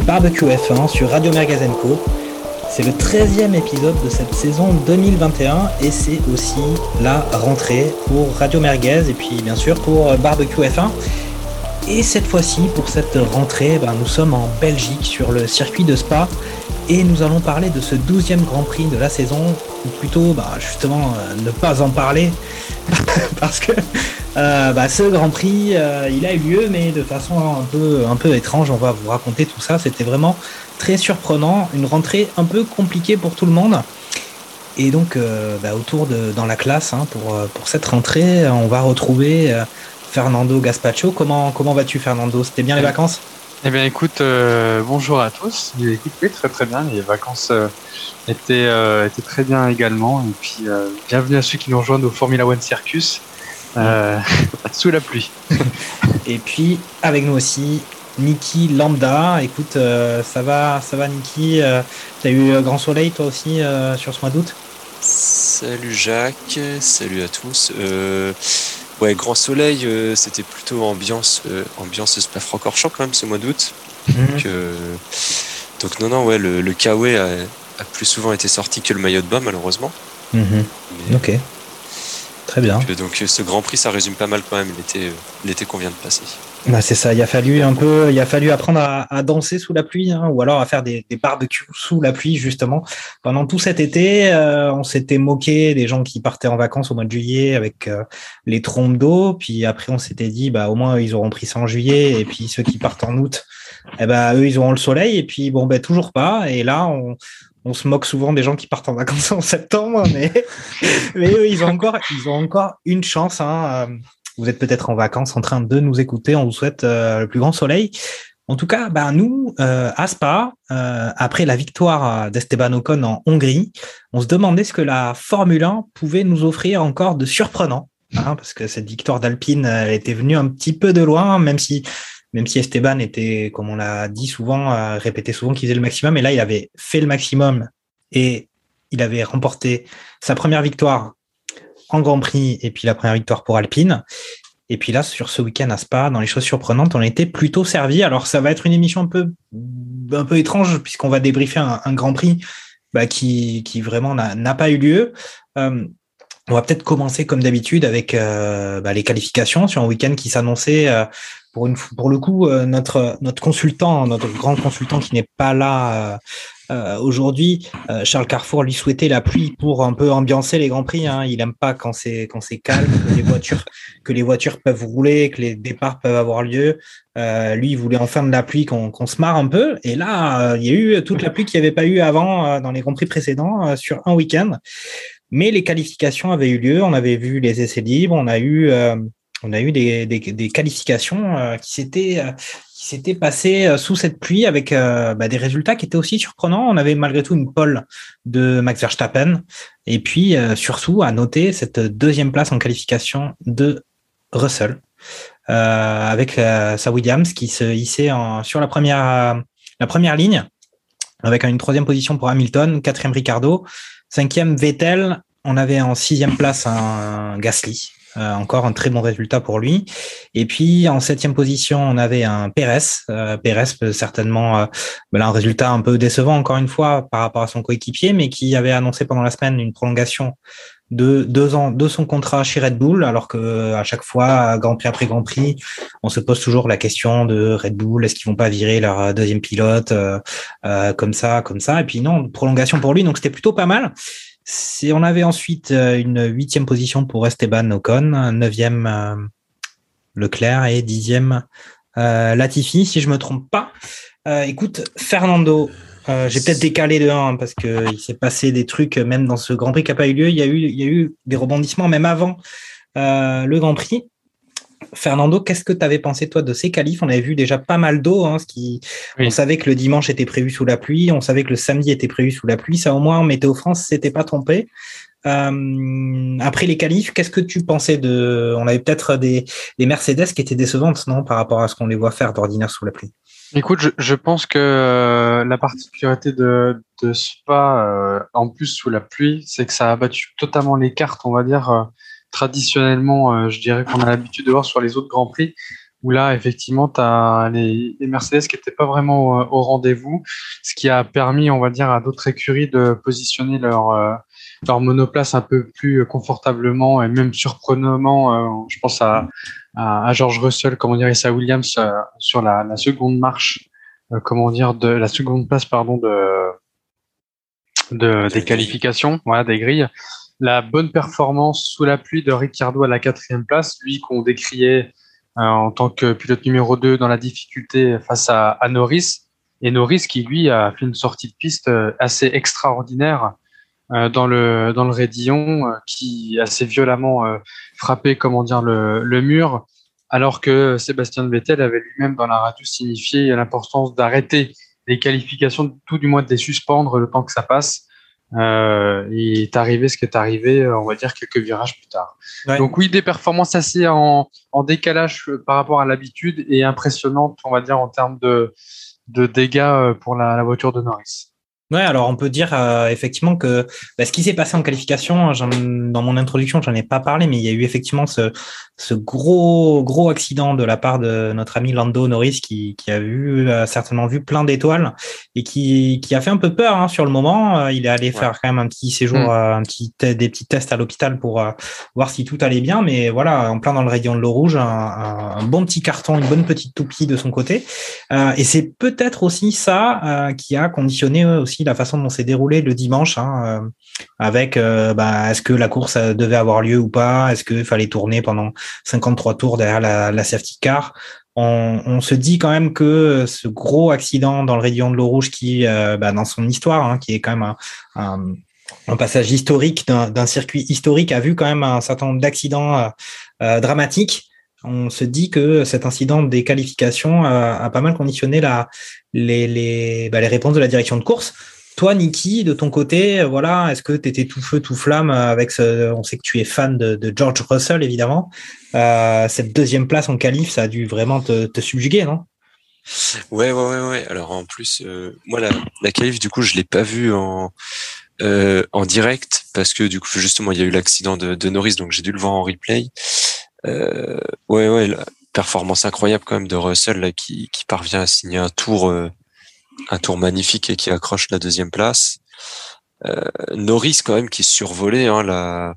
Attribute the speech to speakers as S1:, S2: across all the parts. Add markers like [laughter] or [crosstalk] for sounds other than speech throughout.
S1: Barbecue F1 sur Radio Mergazenco. C'est le 13e épisode de cette saison 2021 et c'est aussi la rentrée pour Radio Merguez et puis bien sûr pour Barbecue F1. Et cette fois-ci, pour cette rentrée, ben, nous sommes en Belgique sur le circuit de Spa et nous allons parler de ce 12e Grand Prix de la saison, ou plutôt ben, justement euh, ne pas en parler [laughs] parce que euh, bah, ce Grand Prix, euh, il a eu lieu, mais de façon un peu, un peu étrange. On va vous raconter tout ça. C'était vraiment très surprenant, une rentrée un peu compliquée pour tout le monde. Et donc, euh, bah, autour de dans la classe hein, pour, euh, pour cette rentrée, on va retrouver Fernando Gaspacho. Comment, comment vas-tu, Fernando? C'était bien les vacances?
S2: Eh bien, écoute, bonjour à tous. Écoute, oui, très très bien. Les vacances étaient, étaient très bien également. Et puis, euh, bienvenue à ceux qui nous rejoignent au Formula One Circus euh, [laughs] sous la pluie. [laughs]
S1: Et puis avec nous aussi Niki Lambda. Écoute, euh, ça va, ça va Niki. Euh, T'as eu grand soleil toi aussi euh, sur ce mois d'août?
S3: Salut Jacques, salut à tous. Euh, ouais, grand soleil, euh, c'était plutôt ambiance, euh, ambiance Spa-Francorchamps quand même ce mois d'août. Donc, euh, donc non, non, ouais, le, le Kawaii a, a plus souvent été sorti que le maillot de bain malheureusement.
S1: Mhm.
S3: Mais-
S1: Ok. Très bien.
S3: donc, donc, ce Grand Prix, ça résume pas mal quand même l'été, euh, l'été qu'on vient de passer.
S1: Bah, c'est ça. Il a fallu un peu, il a fallu apprendre à, à danser sous la pluie, hein, ou alors à faire des, des barbecues sous la pluie justement. Pendant tout cet été, euh, on s'était moqué des gens qui partaient en vacances au mois de juillet avec euh, les trompes d'eau. Puis après, on s'était dit, bah au moins ils auront pris ça en juillet. Et puis ceux qui partent en août, eh ben eux ils auront le soleil. Et puis bon, ben toujours pas. Et là, on on se moque souvent des gens qui partent en vacances en septembre, mais, [laughs] mais eux, ils ont encore, ils ont encore une chance. Hein. Euh, Vous êtes peut-être en vacances en train de nous écouter. On vous souhaite euh, le plus grand soleil. En tout cas, ben, nous, euh, à Spa, après la victoire d'Esteban Ocon en Hongrie, on se demandait ce que la Formule 1 pouvait nous offrir encore de surprenant. Hein, parce que cette victoire d'Alpine, elle était venue un petit peu de loin, même si même si Esteban était, comme on l'a dit souvent, euh, répété souvent qu'il faisait le maximum, et là, il avait fait le maximum et il avait remporté sa première victoire en Grand Prix et puis la première victoire pour Alpine. Et puis là, sur ce week-end à Spa, dans les choses surprenantes, on été plutôt servi. Alors, ça va être une émission un peu, étrange puisqu'on va débriefer un, Grand Prix bah, qui, qui vraiment n'a pas eu lieu. Euh, on va peut-être commencer comme d'habitude avec euh, bah, les qualifications sur un week-end qui s'annonçait pour une pour le coup euh, notre notre consultant notre grand consultant qui n'est pas là euh, euh, aujourd'hui euh, Charles Carrefour lui souhaitait la pluie pour un peu ambiancer les grands prix hein. il aime pas quand c'est quand c'est calme que les voitures que les voitures peuvent rouler que les départs peuvent avoir lieu. Euh, lui il voulait enfin de la pluie qu'on qu'on se marre un peu. Et là il y a eu toute la pluie qu'il n'y avait pas eu avant dans les grands prix précédents sur un week-end. Mais les qualifications avaient eu lieu on avait vu les essais libres on a eu on a eu des, qualifications euh, qui s'étaient euh, qui passées euh, sous cette pluie avec bah, des résultats qui étaient aussi surprenants. On avait malgré tout une pole de Max Verstappen et puis surtout à noter cette deuxième place en qualification de Russell avec sa Williams qui se hissait sur la première la première ligne avec une troisième position pour Hamilton, quatrième Ricardo, cinquième Vettel. On avait en sixième place un Gasly euh, encore un très bon résultat pour lui. Et puis en septième position, on avait un Pérez. Euh, Pérez peut certainement euh, ben un résultat un peu décevant encore une fois par rapport à son coéquipier, mais qui avait annoncé pendant la semaine une prolongation de deux ans de son contrat chez Red Bull, alors que à chaque fois, Grand Prix après Grand Prix, on se pose toujours la question de Red Bull, est-ce qu'ils vont pas virer leur deuxième pilote euh, euh, comme ça, comme ça. Et puis non, prolongation pour lui, donc c'était plutôt pas mal. On avait ensuite euh, une huitième position pour Esteban Ocon, neuvième euh, Leclerc et dixième euh, Latifi, si je me trompe pas. Écoute, Fernando, j'ai peut-être décalé de 1 parce que il s'est passé des trucs, même dans ce Grand Prix qui n'a pas eu lieu, il y a eu, des rebondissements même avant le Grand Prix. Fernando, qu'est-ce que tu avais pensé toi de ces qualifs? On avait vu déjà pas mal d'eau. Hein, ce qui...
S2: Oui.
S1: On savait que le dimanche était prévu sous la pluie, on savait que le samedi était prévu sous la pluie. Ça au moins, Météo France s'était pas trompé. après les qualifs, qu'est-ce que tu pensais de On avait peut-être des, des Mercedes qui étaient décevantes, non, par rapport à ce qu'on les voit faire d'ordinaire sous la pluie?
S2: Écoute, je, je, pense que euh, la particularité de, de Spa, euh, en plus sous la pluie, c'est que ça a battu totalement les cartes, on va dire. Euh, traditionnellement, je dirais qu'on a l'habitude de voir sur les autres Grands Prix, où là, effectivement, tu as les, les, Mercedes qui n'étaient pas vraiment au rendez-vous, ce qui a permis, on va dire, à d'autres écuries de positionner leur, leur monoplace un peu plus confortablement et même surprenamment. je pense à à, George Russell, comment dire, et à Williams euh, sur la, la, seconde marche, euh, comment dire, de la seconde place, pardon, de, de des qualifications, voilà, des grilles. La bonne performance sous la pluie de Ricciardo à la quatrième place, lui qu'on décriait euh, en tant que pilote numéro 2 dans la difficulté face à, Norris. Et Norris qui, lui, a fait une sortie de piste assez extraordinaire euh, dans le dans le Rédillon, qui assez violemment frappé comment dire le, le, mur, alors que Sébastien Vettel avait lui-même dans la radio signifié l'importance d'arrêter les qualifications, tout du moins de les suspendre le temps que ça passe. Euh, il est arrivé ce qui est arrivé, on va dire quelques virages plus tard. Donc oui, des performances assez en, en décalage par rapport à l'habitude et impressionnantes, on va dire en termes de, de dégâts pour la, la voiture de Norris.
S1: Ouais, alors on peut dire euh, effectivement que bah, ce qui s'est passé en qualification, dans mon introduction, j'en ai pas parlé, mais il y a eu effectivement ce, ce gros gros accident de la part de notre ami Lando Norris qui, qui a vu certainement vu plein d'étoiles et qui, qui a fait un peu peur hein, sur le moment. Euh, il est allé faire quand même un petit séjour, mm. euh, un petit des petits tests à l'hôpital pour voir si tout allait bien, mais voilà, en plein dans le rayon de l'eau rouge, un, un, bon petit carton, une bonne petite toupie de son côté. et c'est peut-être aussi ça qui a conditionné aussi la façon dont s'est déroulé le dimanche, hein, euh, avec euh, bah, est-ce que la course euh, devait avoir lieu ou pas, est-ce qu'il fallait tourner pendant 53 tours derrière la, safety car? On, se dit quand même que ce gros accident dans le rayon de l'eau rouge qui, bah, dans son histoire, hein, qui est quand même un passage historique d'un circuit historique a vu quand même un certain nombre d'accidents dramatiques on se dit que cet incident des qualifications a, pas mal conditionné bah, les réponses de la direction de course. Toi, Niki, de ton côté, voilà, est-ce que tu étais tout feu, tout flamme avec on sait que tu es fan de, George Russell, évidemment. Euh, cette deuxième place en qualif, ça a dû vraiment te, subjuguer, non?
S3: Ouais, ouais, ouais, ouais. Alors, en plus, euh, moi, la, la qualif, du coup, je l'ai pas vue en, euh, en direct parce que, du coup, justement, il y a eu l'accident de, de Norris, donc j'ai dû le voir en replay. Euh, ouais, ouais, la performance incroyable quand même de Russell là, qui, qui parvient à signer un tour, euh, un tour magnifique et qui accroche la deuxième place. Euh, Norris quand même qui survolait hein, la,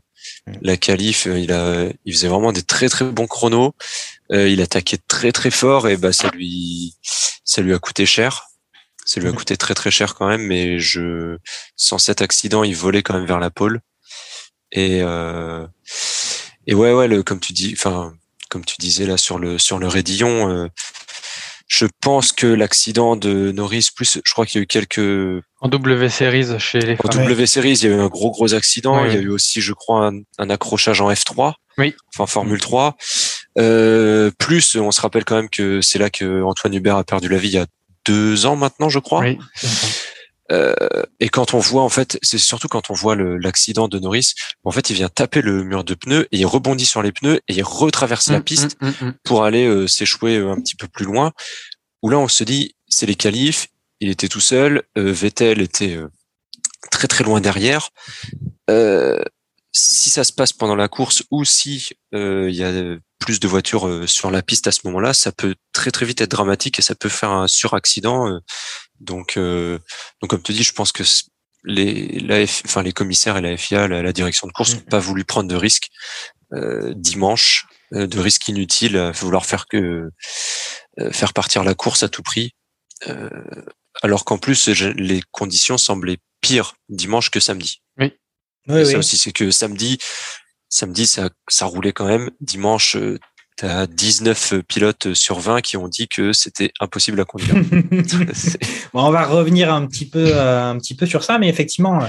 S3: la qualif, euh, il a, il faisait vraiment des très très bons chronos. Euh, il attaquait très très fort et bah ça lui, ça lui a coûté cher. Ça lui a coûté très très cher quand même, mais je, sans cet accident, il volait quand même vers la pole. Et euh, et ouais, ouais, le, comme tu dis, enfin, comme tu disais là sur le sur le Rédillon, euh, je pense que l'accident de Norris, plus, je crois qu'il y a eu quelques
S2: en W Series chez les.
S3: En W Series, il y a eu un gros gros accident. il y a eu aussi, je crois, un, accrochage en F3.
S2: Oui.
S3: Enfin Formule 3. Euh, plus, on se rappelle quand même que c'est là que Antoine Hubert a perdu la vie il y a deux ans maintenant, je crois. Oui. Euh, et quand on voit, en fait, c'est surtout quand on voit l'accident de Norris, en fait, il vient taper le mur de pneus et il rebondit sur les pneus et il retraverse la mmh, piste mmh, mmh, pour aller euh, s'échouer euh, un petit peu plus loin. Où là, on se dit, c'est les qualifs, il était tout seul, Vettel était très très loin derrière. si ça se passe pendant la course ou si il y a plus de voitures sur la piste à ce moment-là, ça peut très très vite être dramatique et ça peut faire un suraccident donc, euh, donc comme tu dis, je pense que les, la enfin, les commissaires et la FIA, la, direction de course, n'ont mmh. pas voulu prendre de risques euh, dimanche, euh, de risques inutiles, à vouloir faire que faire partir la course à tout prix. alors qu'en plus, les conditions semblaient pires dimanche que samedi.
S2: Oui.
S3: oui, ça aussi, c'est que samedi, samedi, ça, ça roulait quand même. Dimanche, tu as 19 pilotes sur 20 qui ont dit que c'était impossible à conduire. [laughs]
S1: bon, on va revenir un petit peu, euh, un petit peu sur ça, mais effectivement,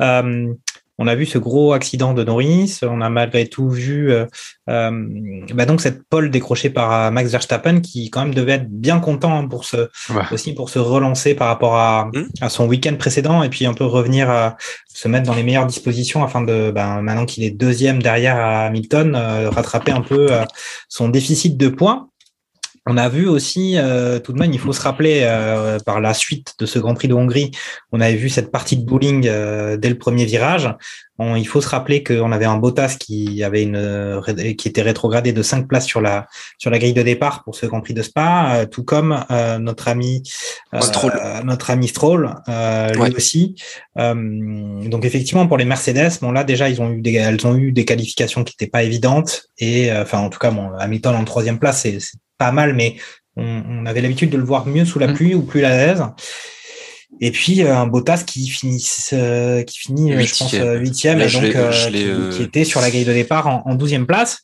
S1: euh, on a vu ce gros accident de Norris. On a malgré tout vu euh, euh, bah donc cette pole décrochée par Max Verstappen qui quand même devait être bien content hein, pour se aussi pour se relancer par rapport à, mmh. à son week-end précédent et puis un peu revenir à se mettre dans les meilleures dispositions afin de bah, maintenant qu'il est deuxième derrière Hamilton rattraper un peu son déficit de points. On a vu aussi, euh, tout de même, il faut se rappeler, euh, par la suite de ce Grand Prix de Hongrie, on avait vu cette partie de bowling euh, dès le premier virage. il faut se rappeler qu'on avait un Bottas qui avait une qui était rétrogradé de cinq places sur la sur la grille de départ pour ce Grand Prix de Spa, tout comme notre ami Stroll. notre ami Stroll, lui aussi. donc effectivement, pour les Mercedes, bon là déjà ils ont eu des elles ont eu des qualifications qui n'étaient pas évidentes et enfin en tout cas bon Hamilton en troisième place c'est pas mal, mais on, avait l'habitude de le voir mieux sous la mm. pluie ou plus à l'aise. Et puis euh, un Bottas qui finit, euh, qui finit, euh, je pense, huitième, et donc qui, était sur la grille de départ en douzième place.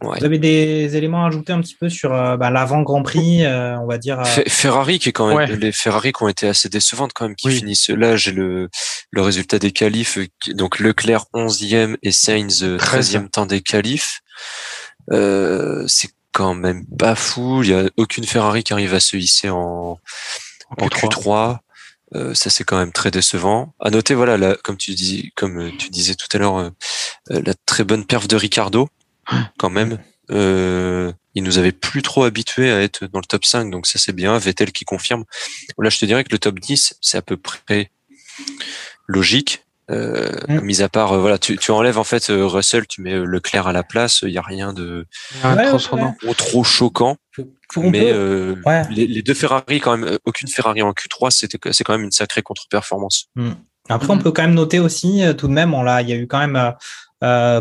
S1: Vous avez des éléments à ajouter un petit peu sur bah, l'avant Grand Prix, on va dire.
S3: Ferrari qui est quand même les Ferrari qui ont été assez décevantes quand même, qui finissent là. J'ai le le résultat des qualifs, donc Leclerc 11e et Sainz 13e temps des qualifs. c'est quand même pas fou. Il y a aucune Ferrari qui arrive à se hisser en, en Q3. Euh, ça c'est quand même très décevant. À noter, voilà, comme tu dis, comme tu disais tout à l'heure, euh, la très bonne perf de Ricardo, quand même. Euh, il nous avait plus trop habitués à être dans le top 5, donc ça c'est bien. Vettel qui confirme. Là, je te dirais que le top 10, c'est à peu près logique. Euh, mm. Mis à part, euh, voilà, tu, tu, enlèves en fait euh, Russell, tu mets Leclerc à la place, il y a rien de trop, trop, choquant. mais les, deux Ferrari, quand même, aucune Ferrari en Q3, c'était c'est quand même une sacrée contre-performance.
S1: Mm. Après, on peut quand même noter aussi, tout de même, on il y a eu quand même.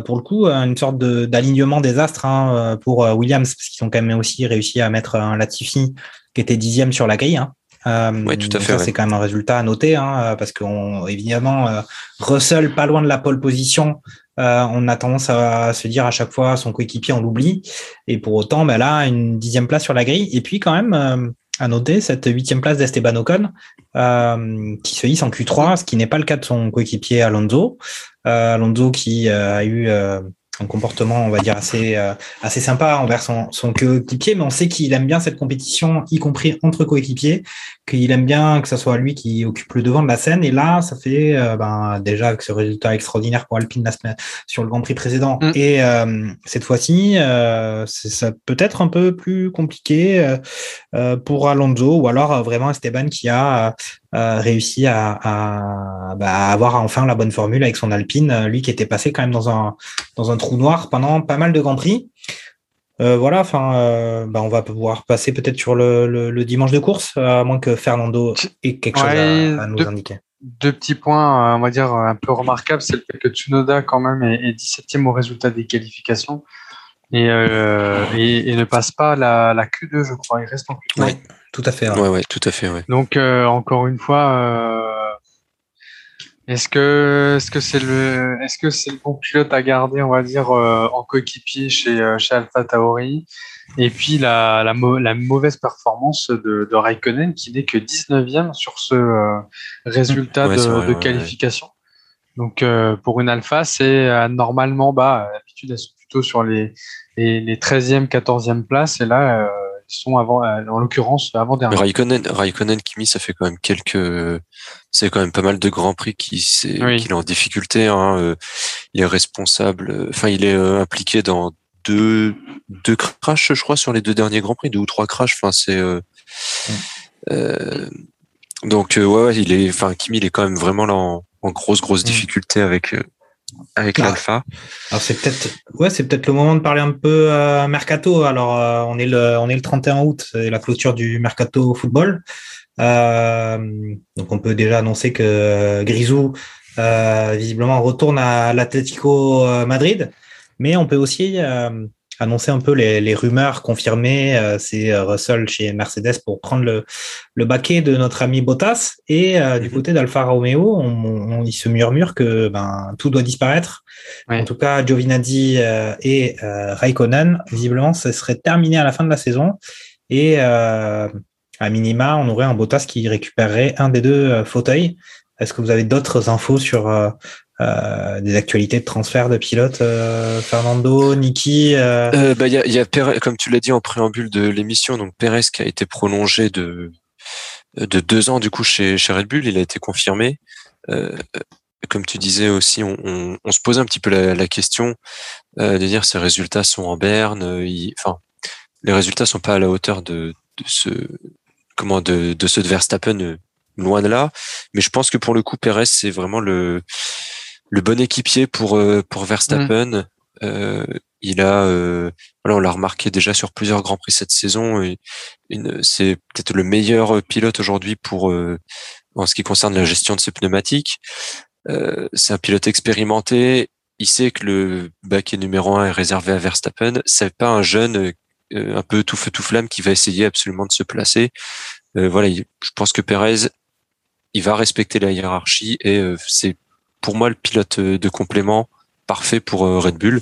S1: pour le coup, une sorte d'alignement des astres hein, pour Williams, parce qu'ils ont quand même aussi réussi à mettre un Latifi qui était dixième sur la grille. Hein.
S3: Euh, oui, tout à fait.
S1: C'est quand même un résultat à noter, hein, parce qu'on évidemment euh, Russell pas loin de la pole position. Euh, on a tendance à se dire à chaque fois son coéquipier on l'oublie, et pour autant, ben là une dixième place sur la grille. Et puis quand même euh, à noter cette huitième place d'Esteban Ocon euh, qui se hisse en Q3, ce qui n'est pas le cas de son coéquipier Alonso. Alonso qui a eu un comportement, on va dire, assez, euh, assez sympa envers son, son coéquipier, mais on sait qu'il aime bien cette compétition, y compris entre coéquipiers, qu'il aime bien que ce soit lui qui occupe le devant de la scène. Et là, ça fait euh, ben, déjà avec ce résultat extraordinaire pour Alpine la semaine, sur le Grand Prix précédent. Mm. Et euh, cette fois-ci, ça peut être un peu plus compliqué pour Alonso, ou alors vraiment Esteban qui a réussi à, à bah, avoir enfin la bonne formule avec son Alpine, lui qui était passé quand même dans un, dans un trou noir pendant pas mal de Grands Prix. Euh, voilà, enfin, euh, bah, on va pouvoir passer peut-être sur le, le, dimanche de course, à moins que Fernando ait quelque chose à, nous indiquer.
S2: Deux petits points, euh, on va dire, un peu remarquables, c'est le fait que Tsunoda, quand même, est, 17e au résultat des qualifications et, et, ne passe pas la, la, Q2, je crois. Il reste en Q3.
S1: Oui, tout à fait.
S3: Ouais, ouais, tout à fait. Ouais.
S2: Donc, encore une fois, est-ce que est-ce que c'est le est-ce que c'est le bon pilote à garder, on va dire, euh, en coéquipier chez euh, chez Alpha Tauri? Et puis la, la, la mauvaise performance de, de Raikkonen qui n'est que 19e sur ce euh, résultat de, de, qualification. Donc pour une Alpha, c'est normalement bas. D'habitude, elles sont plutôt sur les les, les 13e, 14e places et là sont avant, euh, en l'occurrence avant dernier.
S3: Raikkonen, Raikkonen, Kimi, ça fait quand même quelques, c'est quand même pas mal de grands prix qui, c'est, est en difficulté. Hein. Euh, il est responsable, euh, enfin il est impliqué dans deux, deux crashs, je crois, sur les deux derniers grands prix, deux ou trois crashs. Enfin c'est, euh, donc ouais, il est, enfin Kimi, il est quand même vraiment là en, en grosse grosse mm. difficulté avec avec l'alpha.
S1: Alors c'est peut-être ouais, c'est peut-être le moment de parler un peu euh, mercato. Alors euh, on est le on est le 31 août, c'est la clôture du mercato football. Euh, donc on peut déjà annoncer que Grisou visiblement retourne à l'Atlético Madrid, mais on peut aussi annoncer un peu les, les rumeurs confirmées. Euh, c'est euh, Russell chez Mercedes pour prendre le, le baquet de notre ami Bottas. Et euh, du mhm. côté d'Alfa Romeo, on, il se murmure que ben, tout doit disparaître. En tout cas, Giovinazzi et Raikkonen, visiblement, ce serait terminé à la fin de la saison. Et à minima, on aurait un Bottas qui récupérerait un des deux fauteuils. Est-ce que vous avez d'autres infos sur des actualités de transfert de pilotes, Fernando, Niki.
S3: bah il y y a Perez, comme tu l'as dit en préambule de l'émission, donc Perez qui a été prolongé de de deux ans du coup chez, chez Red Bull, il a été confirmé. Euh, comme tu disais aussi, on, se pose un petit peu la, question euh, de dire ces résultats sont en berne. enfin, les résultats sont pas à la hauteur de, ce comment de, de ceux de Verstappen, euh, loin de là. Mais je pense que pour le coup, Perez c'est vraiment le le bon équipier pour euh, pour Verstappen. Mmh. Euh, il a, euh, voilà, on l'a remarqué déjà sur plusieurs grands prix cette saison. C'est peut-être le meilleur pilote aujourd'hui pour en ce qui concerne la gestion de ses pneumatiques. Euh, c'est un pilote expérimenté. Il sait que le baquet numéro un est réservé à Verstappen. C'est pas un jeune euh, un peu tout feu tout flamme qui va essayer absolument de se placer. Euh, voilà, je pense que Perez, il va respecter la hiérarchie et c'est pour moi le pilote de complément parfait pour Red Bull.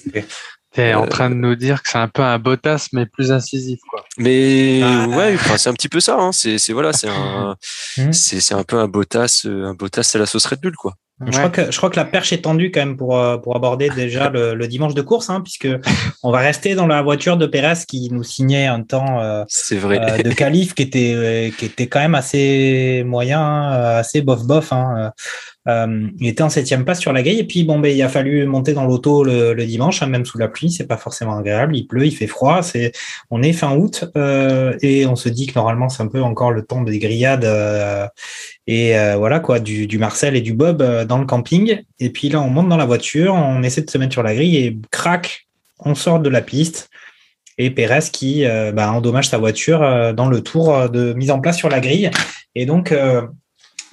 S2: T'es en train de nous dire que c'est un peu un Bottas mais plus incisif quoi.
S3: Mais ah. ouais, c'est un petit peu ça. Hein. C'est voilà, c'est un [laughs] hmm. c'est un peu un Bottas un Bottas à la sauce Red Bull quoi.
S1: Je, crois que, je crois que la perche est tendue quand même pour, euh, pour aborder déjà le, le dimanche de course, hein, puisque [laughs] on va rester dans la voiture de Perez qui nous signait un temps euh,
S3: vrai.
S1: Euh, de qualif qui était, qui était quand même assez moyen, assez bof-bof. Hein. Euh, il était en septième place sur la grille et puis bon ben il a fallu monter dans l'auto le, le, dimanche, hein, même sous la pluie, c'est pas forcément agréable. Il pleut, il fait froid, c'est on est fin août euh, et on se dit que normalement c'est un peu encore le temps des grillades euh, et euh, voilà quoi du, Marcel et du Bob euh, dans le camping. Et puis là on monte dans la voiture, on essaie de se mettre sur la grille et crac, on sort de la piste et Pérez qui bah, endommage sa voiture dans le tour de mise en place sur la grille. Et donc,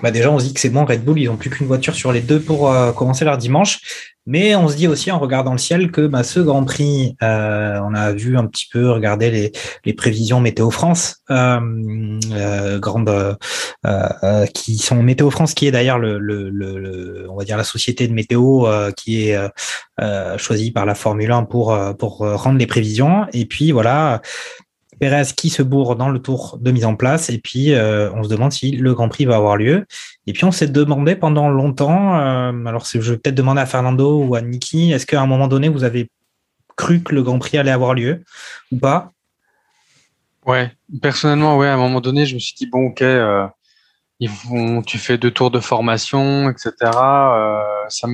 S1: bah déjà on se dit que c'est bon, Red Bull, ils n'ont plus qu'une voiture sur les deux pour euh, commencer leur dimanche. Mais on se dit aussi en regardant le ciel que bah, ce Grand Prix, euh, on a vu un petit peu regarder les, les prévisions Météo France, euh, euh grande, euh, qui sont Météo France, qui est d'ailleurs le, le, le, on va dire la société de météo qui est choisie par la Formule 1 pour pour rendre les prévisions. Et puis voilà, Pérez qui se bourre dans le tour de mise en place et puis euh, on se demande si le Grand Prix va avoir lieu. Et puis on s'est demandé pendant longtemps, euh, alors je vais peut-être demander à Fernando ou à Niki, est-ce qu'à un moment donné vous avez cru que le Grand Prix allait avoir lieu ou pas?
S2: Ouais, personnellement, ouais, à un moment donné, je me suis dit bon, ok, euh, ils vont, tu fais deux tours de formation, etc. Ça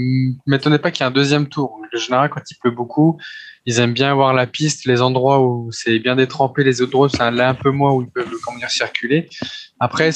S2: m'étonnait pas qu'il y ait un deuxième tour. En général, quand il pleut beaucoup, ils aiment bien avoir la piste, les endroits où c'est bien détrempé, les autres c'est là un peu moins où ils peuvent comment circuler. Après,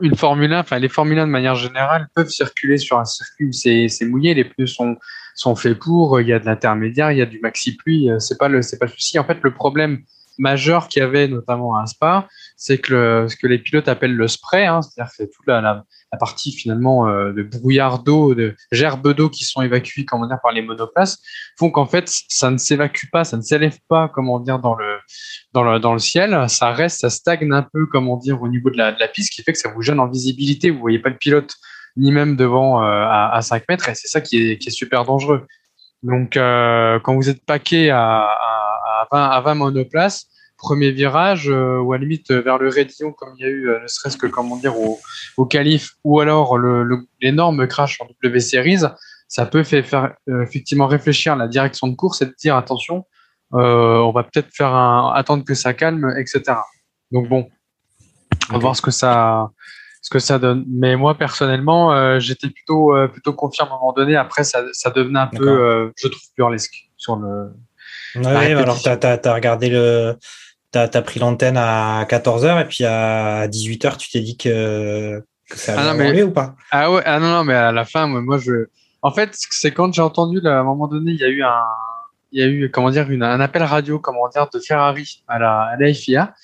S2: une Formule 1, enfin les Formule 1 de manière générale peuvent circuler sur un circuit où c'est mouillé, les pneus sont sont faits pour, il y a de l'intermédiaire, il y a du maxi pluie, euh, c'est pas le c'est pas le souci. En fait, le problème majeur qu'il y avait notamment à Spa, c'est que ce que les pilotes appellent le spray, hein, c'est-à-dire que toute la, partie finalement euh, de brouillard d'eau, de gerbes d'eau qui sont évacuées comment dire par les monoplaces, font qu'en fait ça ne s'évacue pas, ça ne s'élève pas comment dire dans le dans le dans le ciel, ça reste, ça stagne un peu comment dire au niveau de la, de la piste, ce qui fait que ça vous gêne en visibilité, vous voyez pas le pilote ni même devant euh, à, à 5 mètres, et c'est ça qui est, qui est super dangereux. Donc, euh, quand vous êtes paqué à, à, 20, à 20 monoplaces, premier virage, euh, ou à limite euh, vers le Rédillon, comme il y a eu, euh, ne serait-ce que, comment dire, au, au Calife, ou alors l'énorme crash en W Series, ça peut faire effectivement réfléchir la direction de course et de dire attention, on va peut-être faire un, attendre que ça calme, etc. Donc bon, on va voir ce que ça, ce que ça donne. Mais moi personnellement, euh, j'étais plutôt plutôt confiant à un moment donné. Après, ça, ça devenait un peu, euh, je trouve, burlesque sur le.
S1: Ouais, alors tu as, regardé le, tu as, pris l'antenne à 14h et puis à 18h, tu t'es dit que, que ça allait ah mais... ou pas?
S2: Ah ouais, ah non, non, mais à la fin, moi, je. En fait, c'est quand j'ai entendu, là, à un moment donné, il y a eu un. Il y a eu, comment dire, une, un appel radio, comment dire, de Ferrari à la, à la FIA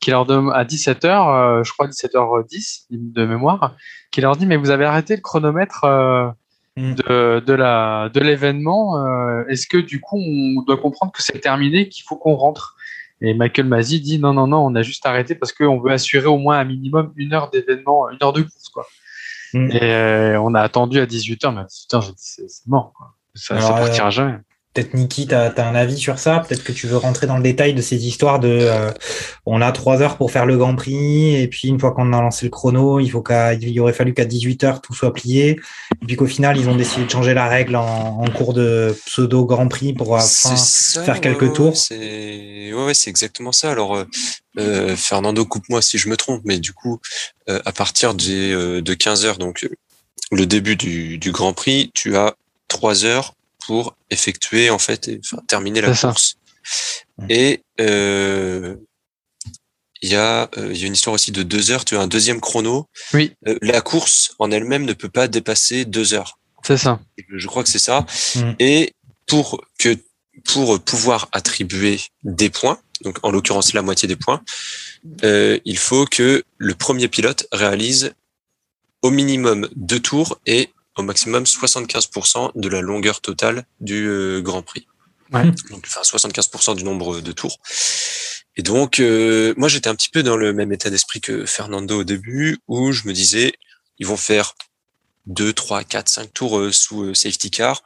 S2: qui leur donne à 17h, euh, je crois 17h10 de mémoire, qui leur dit mais vous avez arrêté le chronomètre euh. De, de la de l'événement. Euh, est-ce que du coup on doit comprendre que c'est terminé, qu'il faut qu'on rentre? Et Michael Masi dit non non non, on a juste arrêté parce qu'on veut assurer au moins un minimum une heure d'événement, une heure de course quoi. Mm. Et on a attendu à 18h, mais à 18h j'ai dit c'est mort quoi. Ça, ça partira jamais.
S1: Peut-être Niki, tu as, un avis sur ça? Peut-être que tu veux rentrer dans le détail de ces histoires de euh, on a trois heures pour faire le Grand Prix, et puis une fois qu'on a lancé le chrono, il faut qu'il aurait fallu qu'à 18 heures tout soit plié, et puis qu'au final ils ont décidé de changer la règle en, cours de pseudo Grand Prix pour faire quelques tours.
S3: C'est ouais, c'est exactement ça. Alors euh, euh, Fernando coupe-moi si je me trompe, mais du coup à partir de 15 heures, donc le début du, du Grand Prix, tu as trois heures pour effectuer en fait et enfin, terminer la course. Et euh, il y a euh, y a une histoire aussi de deux heures. Tu as un deuxième chrono.
S2: Oui.
S3: Euh, la course en elle-même ne peut pas dépasser deux heures.
S2: C'est ça.
S3: Je crois que c'est ça. Mm. Et pour que pour pouvoir attribuer des points, donc en l'occurrence la moitié des points, il faut que le premier pilote réalise au minimum deux tours et au maximum 75% de la longueur totale du euh, Grand Prix.
S2: Ouais.
S3: Donc, enfin, 75% du nombre de tours. Et donc, euh, moi, j'étais un petit peu dans le même état d'esprit que Fernando au début, où je me disais, ils vont faire 2, 3, 4, 5 tours euh, sous safety car.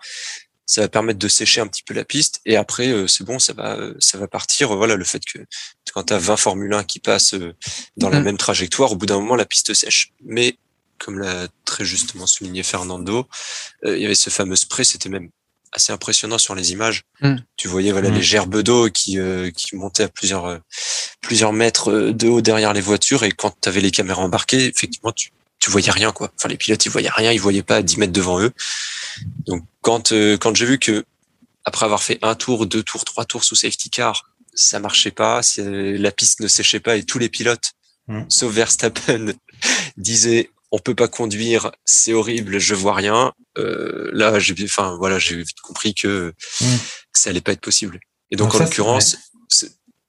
S3: Ça va permettre de sécher un petit peu la piste. Et après, c'est bon, ça va, ça va partir. Voilà, le fait que quand tu as 20 Formule 1 qui passent dans la mm. même trajectoire, au bout d'un moment, la piste sèche. Mais comme l'a très justement souligné Fernando, euh, il y avait ce fameux spray, c'était même assez impressionnant sur les images.
S2: Mm.
S3: Tu voyais voilà mm. les gerbes d'eau qui euh, qui montaient à plusieurs euh, plusieurs mètres de haut derrière les voitures et quand tu avais les caméras embarquées, effectivement tu tu voyais rien quoi. Enfin les pilotes ils voyaient rien, ils voyaient pas à 10 mètres devant eux. Donc quand quand j'ai vu que après avoir fait un tour, deux tours, trois tours sous safety car, ça marchait pas, la piste ne séchait pas et tous les pilotes mm. sauf Verstappen [laughs] disaient on peut pas conduire, c'est horrible, je vois rien. Euh, là, j'ai, enfin voilà, j'ai vite compris que, mm. que, ça allait pas être possible. Et donc, en l'occurrence,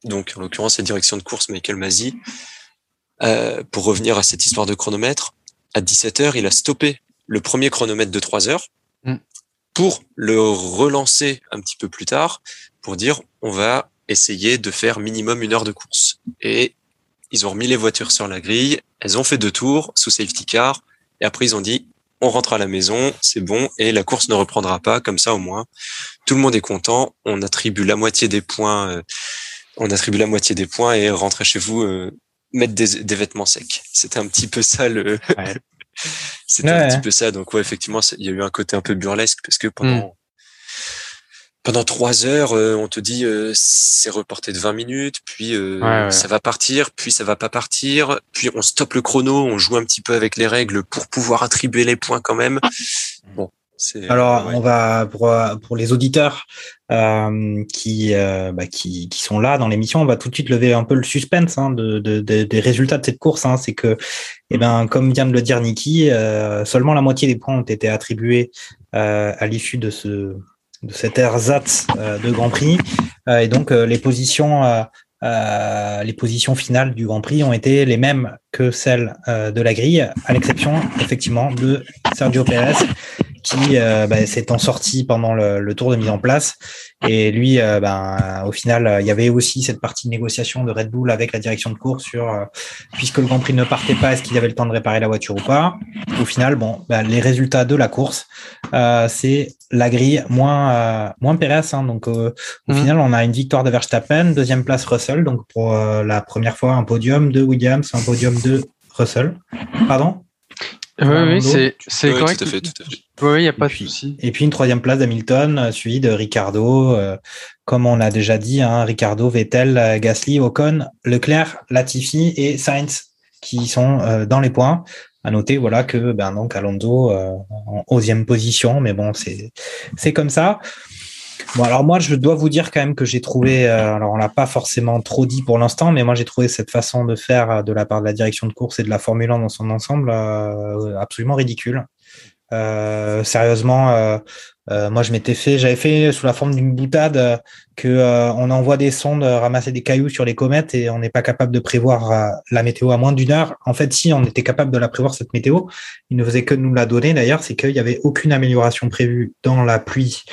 S3: donc en l'occurrence, la direction de course Michael Masi, euh, pour revenir à cette histoire de chronomètre, à 17 h il a stoppé le premier chronomètre de 3 heures
S2: mm.
S3: pour le relancer un petit peu plus tard pour dire on va essayer de faire minimum une heure de course. Et ils ont remis les voitures sur la grille, elles ont fait deux tours sous safety car, et après ils ont dit on rentre à la maison, c'est bon, et la course ne reprendra pas, comme ça au moins tout le monde est content, on attribue la moitié des points, euh, on attribue la moitié des points et rentrez chez vous euh, mettre des, vêtements secs. C'était un petit peu ça le. [laughs] C'était un petit peu ça, donc ouais effectivement il y a eu un côté un peu burlesque parce que pendant mm pendant trois heures, euh, on te dit euh, c'est reporté de 20 minutes, puis euh, ça va partir, puis ça va pas partir, puis on stoppe le chrono, on joue un petit peu avec les règles pour pouvoir attribuer les points quand même. Bon.
S1: Alors, on va pour, pour les auditeurs qui, bah, qui qui sont là dans l'émission, on va tout de suite lever un peu le suspense hein, de, de, des résultats de cette course. Hein. C'est que, eh ben, comme vient de le dire Niki, seulement la moitié des points ont été attribués à l'issue de ce de cet ersatz euh, de Grand Prix. Euh, et donc, euh, les positions les positions finales du Grand Prix ont été les mêmes que celles de la grille, à l'exception effectivement de Sergio Pérez, qui bah, s'étant sorti pendant le, tour de mise en place. Et lui, ben, au final, il y avait aussi cette partie de négociation de Red Bull avec la direction de course sur, puisque le Grand Prix ne partait pas, est-ce qu'il avait le temps de réparer la voiture ou pas Au final, bon, ben, les résultats de la course, c'est la grille moins euh, moins Pérez. Hein, donc euh, au mhm. final, on a une victoire de Verstappen, deuxième place Russell. Donc pour euh, la première fois, un podium de Williams, un podium de Russell. Pardon?
S2: Oui, oui, c'est c'est correct.
S3: Tout à fait, tout à fait.
S2: Oui, il n'y a pas de souci.
S1: Et puis une troisième place d'Hamilton, suivi de Ricardo, comme on a déjà dit, hein, Ricardo, Vettel, Gasly, Ocon, Leclerc, Latifi et Sainz qui sont dans les points. À noter voilà que ben donc Alonso euh, en 11 position, mais bon c'est c'est comme ça. Bon alors moi je dois vous dire quand même que j'ai trouvé, euh, alors on l'a pas forcément trop dit pour l'instant, mais moi j'ai trouvé cette façon de faire de la part de la direction de course et de la Formule 1 dans son ensemble euh, absolument ridicule. sérieusement, euh, moi, je m'étais fait, j'avais fait sous la forme d'une boutade euh, que euh, on envoie des sondes ramasser des cailloux sur les comètes et on n'est pas capable de prévoir la météo à moins d'une heure. En fait, si on était capable de la prévoir cette météo, il ne faisait que nous la donner. D'ailleurs, c'est qu'il n'y avait aucune amélioration prévue dans la pluie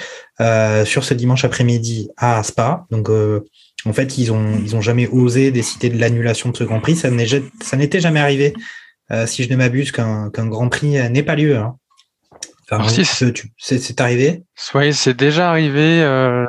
S1: sur ce dimanche après-midi à Spa. Donc, en fait, ils ont jamais osé décider de l'annulation de ce Grand Prix. Ça n'était jamais arrivé, si je ne m'abuse, qu'un qu'un Grand Prix n'ait pas lieu. Hein. Enfin, c'est arrivé
S2: Oui, c'est déjà arrivé euh,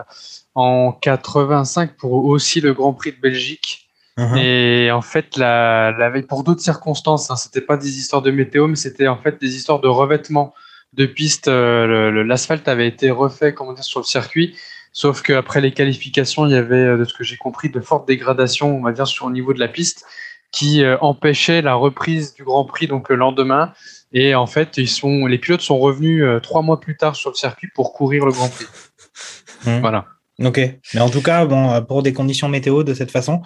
S2: en 85 pour aussi le Grand Prix de Belgique. Uh-huh. Et en fait, la, la veille, pour d'autres circonstances, hein, c'était pas des histoires de météo, mais c'était en fait des histoires de revêtement de piste. Euh, l'asphalte avait été refait, comment dire, sur le circuit. Sauf qu'après les qualifications, il y avait, euh, de ce que j'ai compris, de fortes dégradations, on va dire, sur le niveau de la piste, qui euh, empêchaient la reprise du Grand Prix donc le lendemain. Et en fait, ils sont, les pilotes sont revenus trois mois plus tard sur le circuit pour courir le Grand Prix. [laughs]
S1: Mmh. Voilà. Ok. Mais en tout cas, bon, pour des conditions météo de cette façon,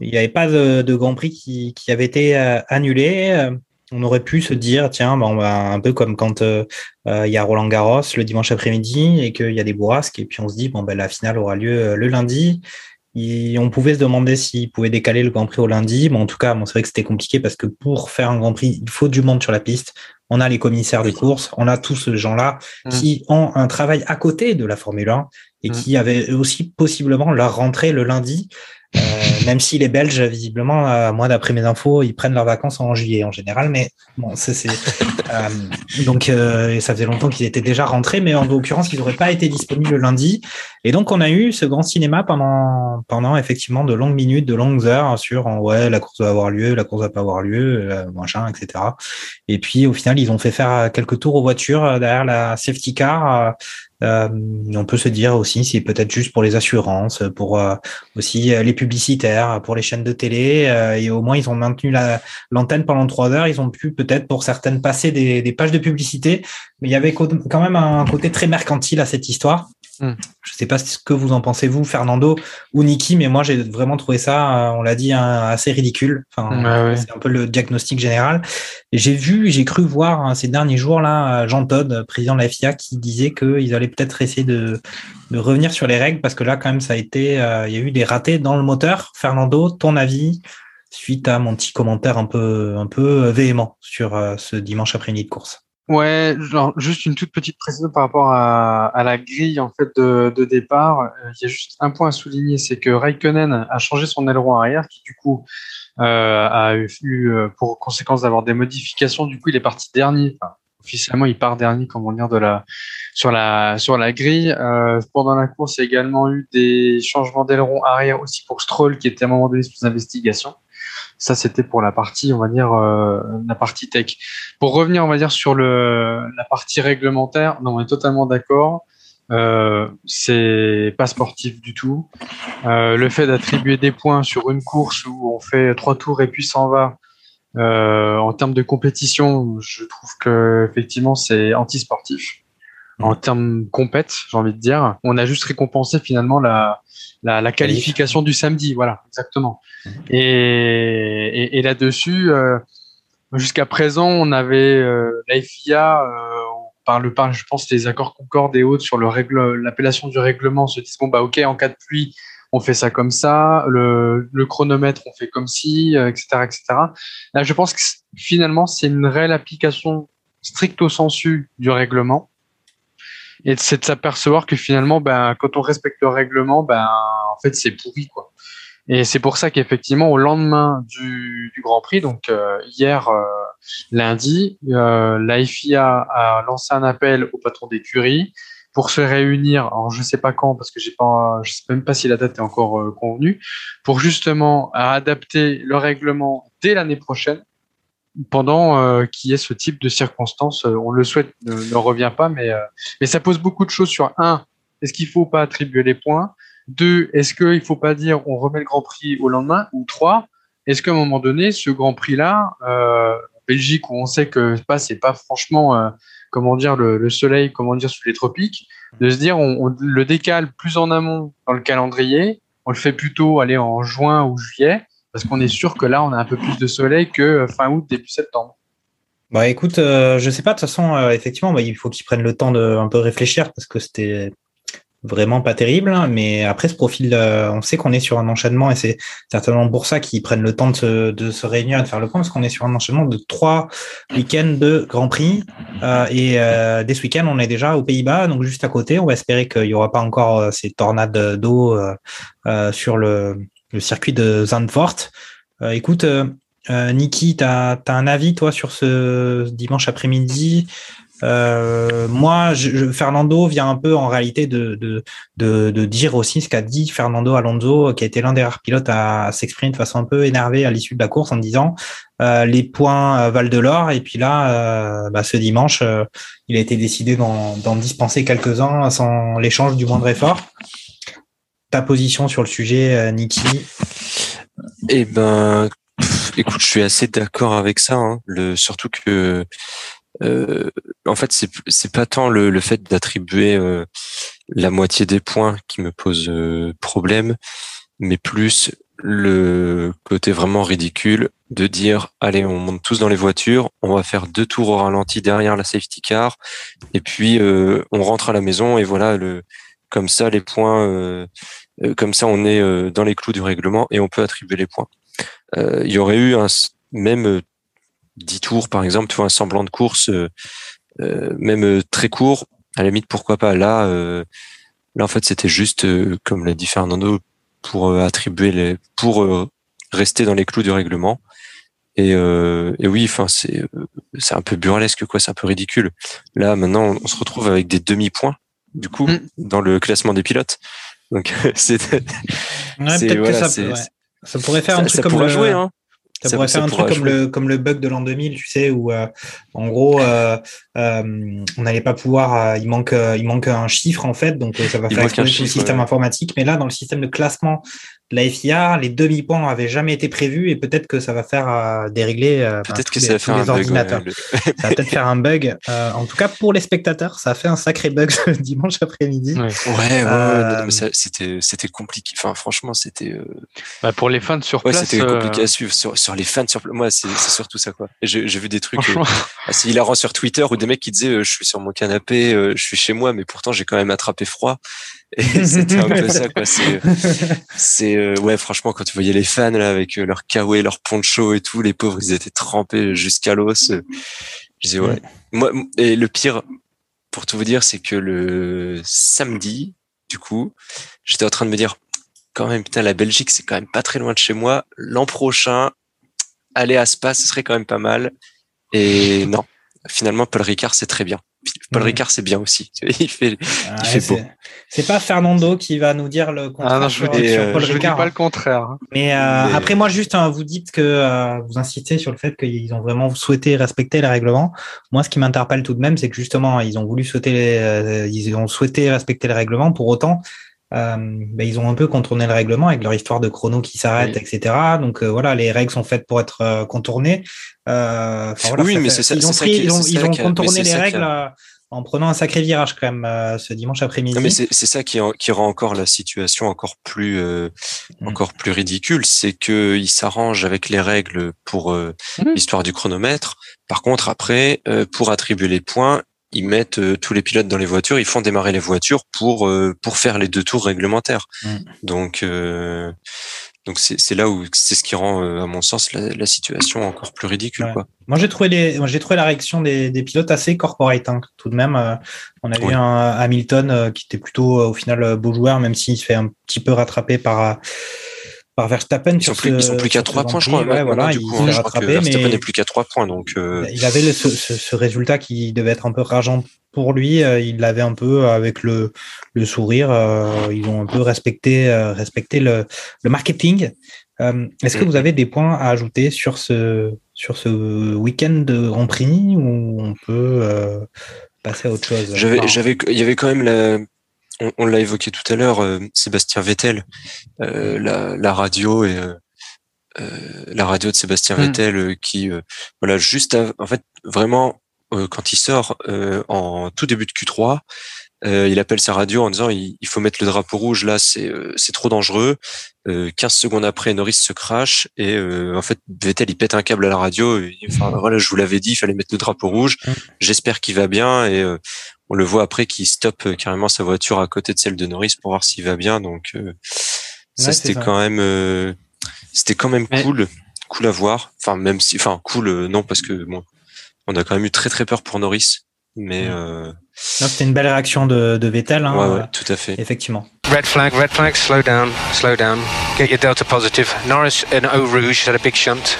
S1: il n'y avait pas de, Grand Prix qui, avait été euh, annulé. Euh, on aurait pu se dire, tiens, bah, on va un peu comme quand euh, il y a Roland Garros le dimanche après-midi et qu'il y a des bourrasques, et puis on se dit, bon, ben, la finale aura lieu le lundi. On pouvait se demander s'ils pouvaient décaler le Grand Prix au lundi. Bon, en tout cas, bon, c'est vrai que c'était compliqué parce que pour faire un Grand Prix, il faut du monde sur la piste. On a les commissaires de course, on a tous ces gens-là mmh. qui ont un travail à côté de la Formule 1 et mmh. qui avaient aussi possiblement leur rentrée le lundi. Euh, même si les Belges, visiblement, euh, moi d'après mes infos, ils prennent leurs vacances en juillet en général, mais bon, c'est euh, donc euh, ça faisait longtemps qu'ils étaient déjà rentrés, mais en l'occurrence, ils n'auraient pas été disponibles le lundi. Et donc on a eu ce grand cinéma pendant pendant effectivement de longues minutes, de longues heures sur ouais la course va avoir lieu, la course va pas avoir lieu, machin, etc. Et puis au final, ils ont fait faire quelques tours aux voitures derrière la safety car euh, on peut se dire aussi, c'est peut-être juste pour les assurances, pour euh, aussi euh, les publicitaires, pour les chaînes de télé. et au moins, ils ont maintenu l'antenne pendant trois heures. Ils ont pu peut-être pour certaines passer des, des, pages de publicité. Mais il y avait quand même un côté très mercantile à cette histoire. Hmm. Je sais pas ce que vous en pensez vous, Fernando ou Niki, mais moi j'ai vraiment trouvé ça, on l'a dit, assez ridicule. Enfin, c'est un peu le diagnostic général. J'ai vu, j'ai cru voir hein, ces derniers jours là Jean Todd, président de la FIA, qui disait qu'ils allaient peut-être essayer de, de, revenir sur les règles parce que là quand même ça a été, euh, il y a eu des ratés dans le moteur. Fernando, ton avis suite à mon petit commentaire un peu un peu véhément sur euh, ce dimanche après-midi de course?
S2: Ouais, genre juste une toute petite précision par rapport à, à la grille en fait de, de départ. Euh, il y a juste un point à souligner, c'est que Raikkonen a changé son aileron arrière, qui du coup euh, a eu euh, pour conséquence d'avoir des modifications. Du coup, il est parti dernier. Enfin, officiellement, il part dernier, comment dire, de la sur la sur la grille. Euh, pendant la course, il y a également eu des changements d'aileron arrière aussi pour Stroll, qui était à un moment donné sous investigation. Ça, c'était pour la partie, on va dire, euh, la partie tech. Pour revenir, on va dire, sur le, la partie réglementaire, non, on est totalement d'accord. Euh, c'est pas sportif du tout. Euh, le fait d'attribuer des points sur une course où on fait trois tours et puis s'en va, euh, en termes de compétition, je trouve que effectivement c'est anti-sportif. En termes compète, j'ai envie de dire, on a juste récompensé finalement la, la, la qualification du samedi, voilà, exactement. Mhm. Et, et, et là-dessus, euh, jusqu'à présent, on avait euh, la FIA, euh, par le par, je pense, les accords Concorde et autres sur le l'appellation du règlement se disent bon bah ok, en cas de pluie, on fait ça comme ça, le, le chronomètre, on fait comme si, etc., etc. Là, je pense que finalement, c'est une réelle application stricto sensu du règlement et c'est de s'apercevoir que finalement, ben, quand on respecte le règlement, ben, en fait, c'est pourri, quoi. Et c'est pour ça qu'effectivement, au lendemain du, du Grand Prix, donc euh, hier euh, lundi, euh, la FIA a lancé un appel au patron d'écurie pour se réunir. Alors je sais pas quand parce que j'ai pas, je sais même pas si la date est encore euh, convenue, pour justement adapter le règlement dès l'année prochaine pendant euh, qu'il y ait ce type de circonstances. Euh, on le souhaite, ne, ne revient pas, mais, euh, mais ça pose beaucoup de choses sur un, est-ce qu'il faut pas attribuer les points? Deux, est-ce qu'il faut pas dire on remet le Grand Prix au lendemain? Ou trois, est-ce qu'à un moment donné, ce Grand Prix-là, euh, en Belgique, où on sait que pas, c'est pas franchement, euh, comment dire, le, le, soleil, comment dire, sous les tropiques, de se dire on, on, le décale plus en amont dans le calendrier, on le fait plutôt aller en juin ou juillet, parce qu'on est sûr que là, on a un peu plus de soleil que fin août, début septembre.
S1: Bah écoute, euh, je sais pas, de toute façon, euh, effectivement, bah, il faut qu'ils prennent le temps de un peu réfléchir parce que c'était vraiment pas terrible. Hein, mais après, ce profil, euh, on sait qu'on est sur un enchaînement et c'est certainement pour ça qu'ils prennent le temps de se, réunir et de faire le point parce qu'on est sur un enchaînement de trois week-ends de Grand Prix. Euh, et euh, dès ce week-end, on est déjà aux Pays-Bas, donc juste à côté. On va espérer qu'il y aura pas encore euh, ces tornades d'eau sur le circuit de Zandvoort. Euh, écoute, euh, Euh, Niki, tu as, un avis, toi, sur ce dimanche après-midi? Moi, Fernando vient un peu en réalité de, dire aussi ce qu'a dit Fernando Alonso, qui a été l'un des rares pilotes à, s'exprimer de façon un peu énervée à l'issue de la course en disant les points valent de l'or. Et puis là, bah, ce dimanche, il a été décidé d'en dispenser quelques-uns sans l'échange du moindre effort. Position sur le sujet, Niki
S3: Eh ben, écoute, je suis assez d'accord avec ça. Hein. Le, surtout que, euh, en fait, c'est c'est pas tant le, fait d'attribuer euh, la moitié des points qui me pose euh, problème, mais plus le côté vraiment ridicule de dire allez on monte tous dans les voitures on va faire deux tours au ralenti derrière la safety car et puis euh, on rentre à la maison et voilà le comme ça les points euh, comme ça on est dans les clous du règlement et on peut attribuer les points euh, il y aurait eu un même 10 euh, tours par exemple, tu vois un semblant de course euh, même très court, à la limite pourquoi pas? Là là en fait c'était juste comme l'a dit Fernando pour attribuer les pour rester dans les clous du règlement. Et, et oui, enfin c'est c'est un peu burlesque quoi, c'est un peu ridicule. Là maintenant, on se retrouve avec des demi-points du coup mm. dans le classement des pilotes. Donc [laughs] c'est
S1: ouais, voilà, ça pourrait faire un truc comme le... jouer, hein. Ça, pourrait faire un truc comme le, comme le bug de l'an 2000, tu sais, où euh, en gros, euh, euh, on n'allait pas pouvoir, il manque, il manque un chiffre en fait, donc ça va faire exploser le système informatique. Mais là, dans le système de classement la FIA, les demi-points n'avaient jamais été prévus et peut-être que ça va faire euh, dérégler euh,
S3: peut-être que ça va faire un ordinateurs.
S1: Bug, ça va peut-être faire un bug. Euh, en tout cas, pour les spectateurs, ça a fait un sacré bug [laughs] ce dimanche après-midi.
S3: Ouais, ouais, ouais c'était c'était compliqué. Enfin, franchement, c'était.
S2: Bah, pour les fans sur place.
S3: c'était compliqué à suivre. Sur, sur les fans sur moi, c'est surtout ça quoi. J'ai vu des trucs. assez hilarants sur Twitter où des mecs qui disaient je suis sur mon canapé, je suis chez moi, mais pourtant j'ai quand même attrapé froid. Et [laughs] c'était un peu ça, quoi. [laughs] C'est, euh, ouais, franchement, quand tu voyais les fans là avec euh, leur kawaii, leur poncho et tout, les pauvres, ils étaient trempés jusqu'à l'os. Je disais ouais. Moi, et le pire, pour tout vous dire, c'est que le samedi, du coup, j'étais en train de me dire, quand même, putain, la Belgique, c'est quand même pas très loin de chez moi. L'an prochain, aller à Spa, ce serait quand même pas mal. Et non, finalement, Paul Ricard, c'est très bien. Paul Ricard, c'est bien aussi. [laughs] Il fait, il fait beau.
S1: C'est pas Fernando qui va nous dire le contraire. Ah non,
S2: je vous dis, euh, je Ricard, dis pas le contraire. Hein.
S1: Mais, euh, après, moi, juste, hein, vous dites que euh, vous incitez sur le fait qu'ils ont vraiment souhaité respecter les règlements. Moi, ce qui m'interpelle tout de même, c'est que justement, ils ont voulu souhaiter, ils ont souhaité respecter les règlements. Pour autant, ben, ils ont un peu contourné le règlement avec leur histoire de chrono qui s'arrête, etc. Donc voilà, les règles sont faites pour être contournées.
S3: Voilà, oui, mais c'est ça.
S1: Ils ont, pris, ils ont, ils ont contourné les règles en prenant un sacré virage quand même euh, ce dimanche après-midi.
S3: Mais c'est ça qui, qui, rend encore la situation encore plus euh, mm. encore plus ridicule, c'est que il s'arrange avec les règles pour euh, mm. l'histoire du chronomètre. Par contre, après, pour attribuer les points, ils mettent tous les pilotes dans les voitures, ils font démarrer les voitures pour pour faire les deux tours réglementaires. Mm. Donc donc c'est là où c'est ce qui rend, euh, à mon sens, la, situation encore plus ridicule. Quoi.
S1: Moi j'ai trouvé les, j'ai trouvé la réaction des, des pilotes assez corporate hein, tout de même. Euh, on a vu un Hamilton euh, qui était plutôt au final beau joueur, même s'il se fait un petit peu rattraper par par Verstappen.
S3: Ils sont plus, ils sont plus qu'à trois points, je crois.
S1: Ouais, voilà, il s'est rattrapé,
S3: Verstappen n'est plus qu'à trois points, donc.
S1: Il avait ce, ce, ce, résultat qui devait être un peu rageant pour lui, euh, il l'avait un peu avec le, le sourire. Euh, ils ont un peu respecté, euh, respecté le, le marketing. Est-ce que vous avez des points à ajouter sur ce, sur ce week-end de Grand Prix ou on peut passer à autre chose?
S3: J'avais, j'avais, il y avait quand même la, on, l'a évoqué tout à l'heure, Sébastien Vettel, la, la radio et la radio de Sébastien hmm. Vettel qui, voilà, juste, en fait, vraiment euh, quand il sort euh, en tout début de Q3, euh, il appelle sa radio en disant il, faut mettre le drapeau rouge là, c'est c'est trop dangereux. 15 secondes après, Norris se crache et en fait Vettel il pète un câble à la radio. enfin voilà, je vous l'avais dit, il fallait mettre le drapeau rouge. J'espère qu'il va bien et on le voit après qu'il stoppe carrément sa voiture à côté de celle de Norris pour voir s'il va bien. Donc ça c'était quand même c'était quand même cool cool à voir. Enfin, même si, enfin, cool, non, parce que bon, on a quand même eu très très peur pour Norris. Mais euh...
S1: c'était une belle réaction de, de Vettel. Hein,
S3: ouais, ouais, tout à fait.
S1: Effectivement.
S4: Red flag, red flag, slow down, slow down. Get your delta positive. Norris and Eau Rouge had a big shunt.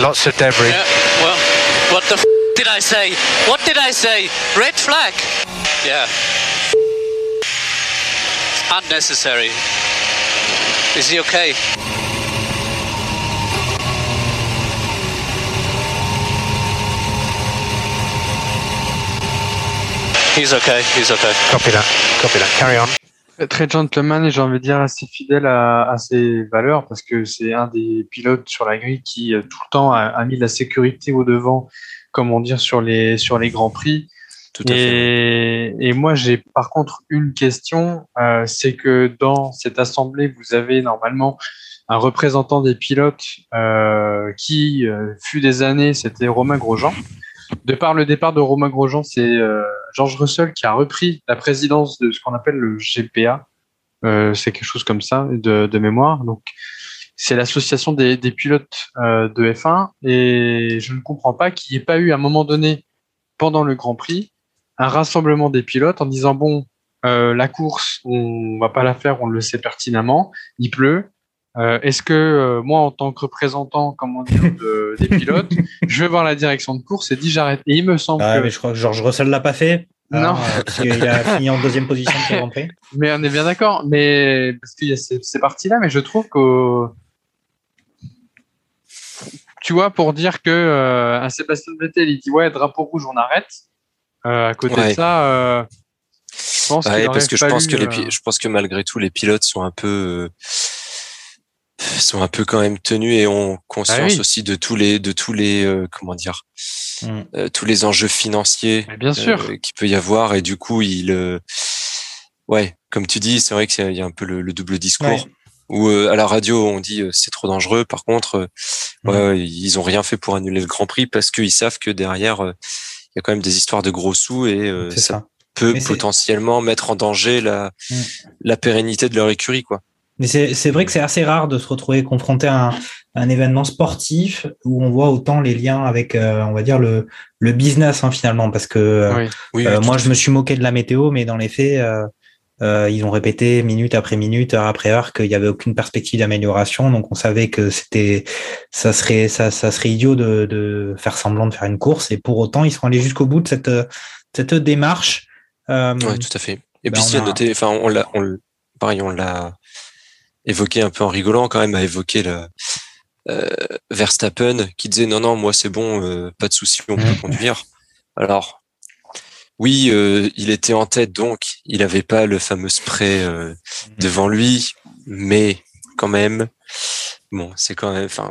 S4: Lots of debris.
S5: Yeah, well, what the f did I say? What did I say? Red flag? Yeah. Unnecessary. Is he okay? He's okay, he's okay.
S4: Copy that, copy that. Carry on.
S2: Très gentleman et j'ai envie de dire assez fidèle à, à ses valeurs parce que c'est un des pilotes sur la grille qui euh, tout le temps a, a mis la sécurité au devant, comment dire, sur les, sur les grands prix.
S3: Tout à fait.
S2: Et, moi, j'ai par contre une question, euh, c'est que dans cette assemblée, vous avez normalement un représentant des pilotes euh, qui euh, fut des années, c'était Romain Grosjean. De par le départ de Romain Grosjean, c'est euh, George Russell qui a repris la présidence de ce qu'on appelle le GPA. C'est quelque chose comme ça de, de mémoire. Donc, c'est l'association des, des pilotes euh, de F1 et je ne comprends pas qu'il n'y ait pas eu à un moment donné pendant le Grand Prix un rassemblement des pilotes en disant bon euh, la course on va pas la faire on le sait pertinemment il pleut euh, est-ce que moi en tant que représentant comment dire de- des pilotes [laughs] je vais voir la direction de course et dis j'arrête et il me semble
S1: Ah,
S2: que
S1: mais je crois que George Russell l'a pas fait.
S2: Non.
S1: hein, euh, parce qu'il a [laughs] fini en deuxième position le Grand Prix.
S2: Mais on est bien d'accord, mais parce qu'il y a ces, ces parties-là, mais je trouve que tu vois, pour dire que euh, un Sébastien Vettel, il dit ouais, drapeau rouge, on arrête. Euh, à côté de ça, euh, je pense
S3: Ouais, parce que je pense que les,
S2: euh,
S3: je pense que malgré tout, les pilotes sont un peu, euh, sont un peu quand même tenus et ont conscience
S2: Ah oui.
S3: aussi de tous les, de tous les, euh, comment dire, euh, tous les enjeux financiers
S2: mais bien sûr.
S3: qu'il peut y avoir et du coup, il, euh, ouais, comme tu dis, c'est vrai qu'il y y a un peu le, le double discours.
S1: Ouais.
S3: Où euh, à la radio on dit euh, c'est trop dangereux. Par contre, euh,
S1: Mm.
S3: ouais, ouais, ils ont rien fait pour annuler le Grand Prix parce qu'ils savent que derrière euh, il y a quand même des histoires de gros sous et euh, ça
S1: ça.
S3: peut
S1: Mais
S3: potentiellement mettre en danger la,
S1: Mm.
S3: la pérennité de leur écurie, quoi.
S1: Mais c'est vrai que c'est assez rare de se retrouver confronté à un, à un événement sportif où on voit autant les liens avec, euh, on va dire, le, le business hein, finalement. Parce que euh,
S2: Oui.
S3: Oui,
S1: euh,
S3: oui,
S1: moi, je me suis moqué de la météo, mais dans les faits, euh, ils ont répété minute après minute, heure après heure, qu'il n'y avait aucune perspective d'amélioration. Donc, on savait que c'était, ça serait, ça, ça serait idiot de, de faire semblant de faire une course. Et pour autant, ils sont allés jusqu'au bout de cette, cette démarche. Euh,
S3: Ouais, tout à fait. Et
S1: Ben,
S3: puis,
S1: on
S3: si à
S1: a-
S3: noter, enfin, on l'a, on, pareil, on l'a évoqué un peu en rigolant quand même, à évoquer le euh, Verstappen qui disait non, non, moi c'est bon, euh, pas de souci, on peut
S1: Mhm.
S3: conduire. Alors, oui, euh, il était en tête, donc il avait pas le fameux spray euh, devant lui, mais quand même, bon, c'est quand même, enfin,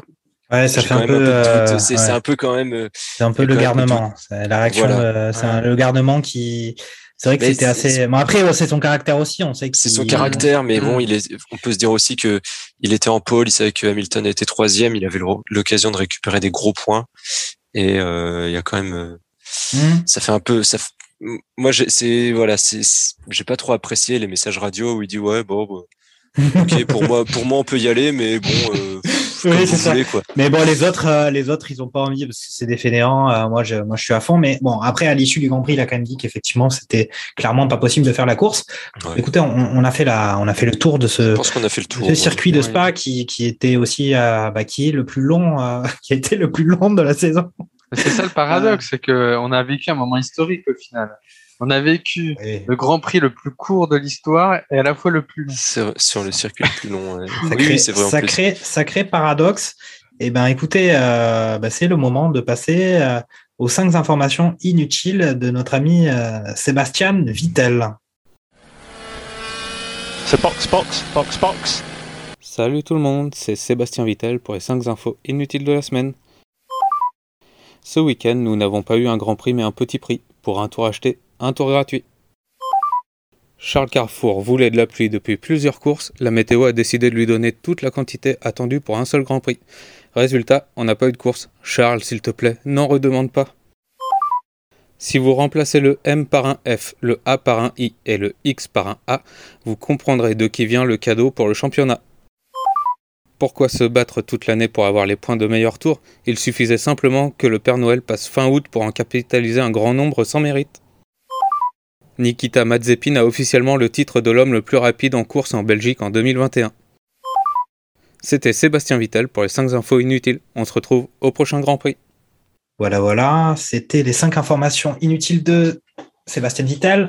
S1: ouais, ça fait un peu, euh.
S3: C'est
S1: ouais.
S3: un peu quand même. euh,
S1: C'est un peu le garnement. C'est la réaction,
S3: Voilà.
S1: euh, c'est un-
S2: Ouais.
S1: le garnement qui. C'est vrai que c'était assez. Bon après, c'est son caractère aussi. On sait que
S3: C'est son caractère, mais bon, il est, on peut se dire aussi que il était en pôle, il savait que Hamilton était troisième, il avait l'occasion de récupérer des gros points, et euh, il y a quand même,
S1: Hum,
S3: ça fait un peu, ça, moi, c'est voilà, c'est, j'ai pas trop apprécié les messages radio où il dit ouais, bon, bah, [laughs] ok, pour moi, pour moi, on peut y aller, mais bon, euh,
S1: Oui, c'est ça.
S3: voulez, quoi.
S1: Mais bon, les autres, euh, les autres, ils ont pas envie parce que c'est des fainéants. Euh, moi, je, moi, je suis à fond. Mais bon, après, à l'issue du Grand Prix, il a quand même dit qu'effectivement, c'était clairement pas possible de faire la course.
S3: Ouais.
S1: Écoutez, on, on a fait la, on a fait le tour de ce,
S3: pense qu'on a fait le
S1: de
S3: tour.
S1: ce
S3: ouais.
S1: circuit de. Spa qui, qui était aussi, euh, bah, qui est le plus long, euh, [laughs] qui a été le plus long de la saison.
S2: C'est ça le paradoxe, c'est que on a vécu un moment historique au final. On a vécu le Grand Prix le plus court de l'histoire et à la fois le plus long.
S3: C'est sur le circuit le plus long. ouais. [laughs]
S1: Sacré,
S3: oui, c'est vrai en plus.
S1: sacré, paradoxe. Eh ben, écoutez, euh, bah, c'est le moment de passer euh, aux cinq informations inutiles de notre ami euh, Sébastien Vittel.
S6: So box, box, box, box.
S7: Salut tout le monde, c'est Sébastien Vittel pour les 5 infos inutiles de la semaine. Ce week-end, nous n'avons pas eu un grand prix mais un petit prix. Pour un tour acheté, un tour gratuit. Charles Carrefour voulait de la pluie depuis plusieurs courses, la météo a décidé de lui donner toute la quantité attendue pour un seul grand prix. Résultat, on n'a pas eu de course. Charles, s'il te plaît, n'en redemande pas. Si vous remplacez le M par un F, le A par un I et le X par un A, vous comprendrez de qui vient le cadeau pour le championnat. Pourquoi se battre toute l'année pour avoir les points de meilleur tour? Il suffisait simplement que le Père Noël passe fin août pour en capitaliser un grand nombre sans mérite. Nikita Mazepin a officiellement le titre de l'homme le plus rapide en course en Belgique en 2021. C'était Sébastien Vittel pour les 5 infos inutiles. On se retrouve au prochain Grand Prix.
S1: Voilà, voilà, c'était les 5 informations inutiles de Sébastien Vittel.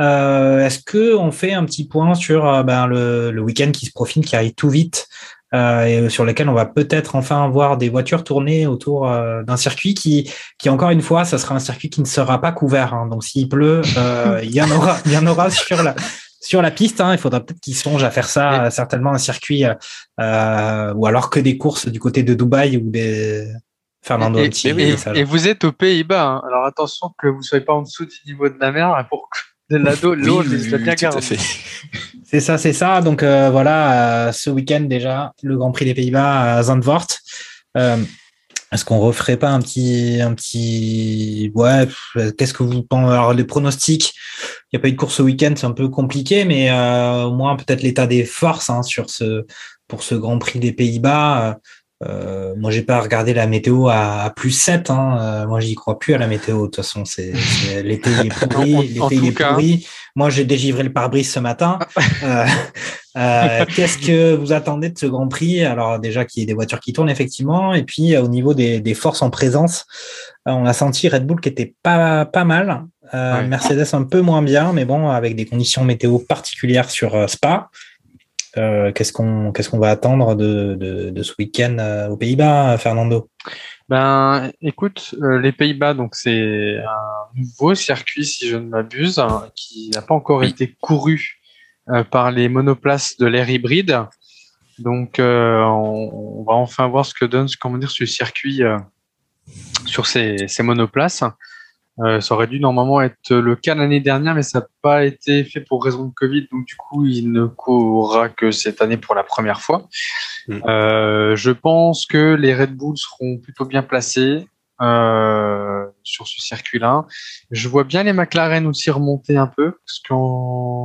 S1: Euh, Est-ce que on fait un petit point sur euh, ben, le, week-end qui se profile, qui arrive tout vite et sur lequel on va peut-être enfin voir des voitures tourner autour euh, d'un circuit qui, qui encore une fois, ça sera un circuit qui ne sera pas couvert. hein. Donc s'il pleut, euh, [laughs] il y en aura, il y en aura sur la sur la piste. hein. Il faudra peut-être qu'ils songent à faire ça, certainement un circuit euh, ou alors que des courses du côté de Dubaï ou des Fernando
S2: et, et- et vous êtes aux Pays-Bas, hein. alors attention que vous ne soyez pas en dessous du niveau de la mer hein, pour que de l'ado, l'eau
S3: Oui,
S2: les a
S3: oui,
S2: bien
S3: tout à
S2: gardés.
S3: fait. [laughs]
S1: C'est ça, c'est ça. Donc euh, voilà, euh, ce week-end déjà, le Grand Prix des Pays-Bas à Zandvoort. Euh, Est-ce qu'on referait pas un petit, un petit, ouais Qu'est-ce que vous pensez Alors les pronostics, il n'y a pas eu de course ce week-end, c'est un peu compliqué, mais euh, au moins peut-être l'état des forces hein, sur ce, pour ce Grand Prix des Pays-Bas. Euh, moi, j'ai pas regardé la météo à, à plus 7. Hein. Euh, moi, j'y crois plus à la météo. De toute façon, c'est l'été il est [laughs] pourri. L'été est
S2: cas-
S1: pourri. Moi, j'ai dégivré le pare-brise ce matin. Euh, euh, [laughs] Qu'est-ce que vous attendez de ce Grand Prix? Alors déjà qu'il y ait des voitures qui tournent effectivement, et puis euh, au niveau des, des forces en présence, on a senti Red Bull qui était pas pas mal,
S2: Ouais.
S1: Mercedes un peu moins bien, mais bon avec des conditions météo particulières sur Spa. Euh, qu'est-ce qu'on qu'est-ce qu'on va attendre de, de, de ce week-end euh, aux Pays-Bas, Fernando?
S2: Ben, écoute, euh, les Pays-Bas, donc c'est un nouveau circuit, si je ne m'abuse, hein, qui n'a pas encore
S3: Oui.
S2: été couru euh, par les monoplaces de l'ère hybride. Donc, euh, on, on va enfin voir ce que donne, comment dire, ce circuit euh, sur ces, ces monoplaces. Euh, ça aurait dû normalement être le cas l'année dernière, mais ça n'a pas été fait pour raison de Covid. Donc, du coup, il ne courra que cette année pour la première fois.
S3: Mm.
S2: Euh, je pense que les Red Bull seront plutôt bien placés euh, sur ce circuit-là. Je vois bien les McLaren aussi remonter un peu, parce que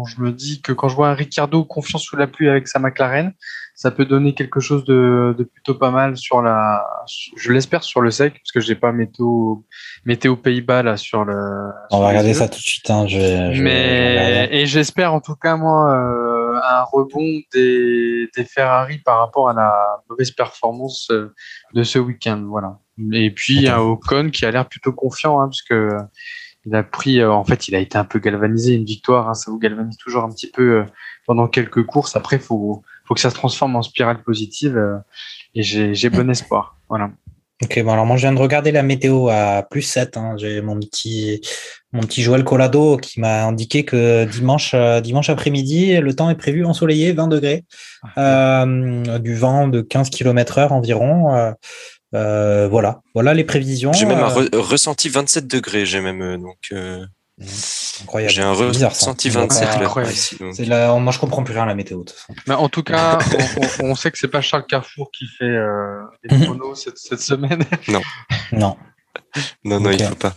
S2: je me dis que quand je vois un Ricardo confiant sous la pluie avec sa McLaren, ça peut donner quelque chose de, de plutôt pas mal sur la, je l'espère sur le sec, parce que j'ai pas météo, météo Pays-Bas là sur le.
S1: On
S2: sur
S1: va regarder ça tout de suite. Hein. Je vais- je vais
S2: Mais et j'espère en tout cas moi euh, un rebond des, des Ferrari par rapport à la mauvaise performance euh, de ce week-end, voilà. Et puis un Ocon qui a l'air plutôt confiant, hein, parce que euh, il a pris, euh, en fait, il a été un peu galvanisé une victoire. hein, ça vous galvanise toujours un petit peu euh, pendant quelques courses. Après, faut faut que ça se transforme en spirale positive. euh, et j'ai j'ai bon espoir, voilà.
S1: Ok, bon alors moi je viens de regarder la météo à plus 7. hein. J'ai mon petit mon petit Joël Colado qui m'a indiqué que dimanche euh, dimanche après-midi, le temps est prévu ensoleillé, 20 degrés, euh, du vent de 15 km heure environ. Euh, voilà, voilà les prévisions.
S3: J'ai même un
S1: euh,
S3: re- ressenti 27 degrés, j'ai même euh, donc euh,
S1: incroyable.
S3: j'ai un ressenti
S1: On va
S3: 27
S1: pas-
S3: là,
S2: incroyable.
S3: ici. donc.
S1: C'est la... Moi je comprends plus rien à la météo. de toute façon.
S2: Mais en tout cas, [laughs] on, on- on sait que c'est pas Charles Carrefour qui fait euh, les chronos cette, cette semaine.
S1: Non. [laughs]
S3: Non, non,
S1: Ok.
S3: il faut pas.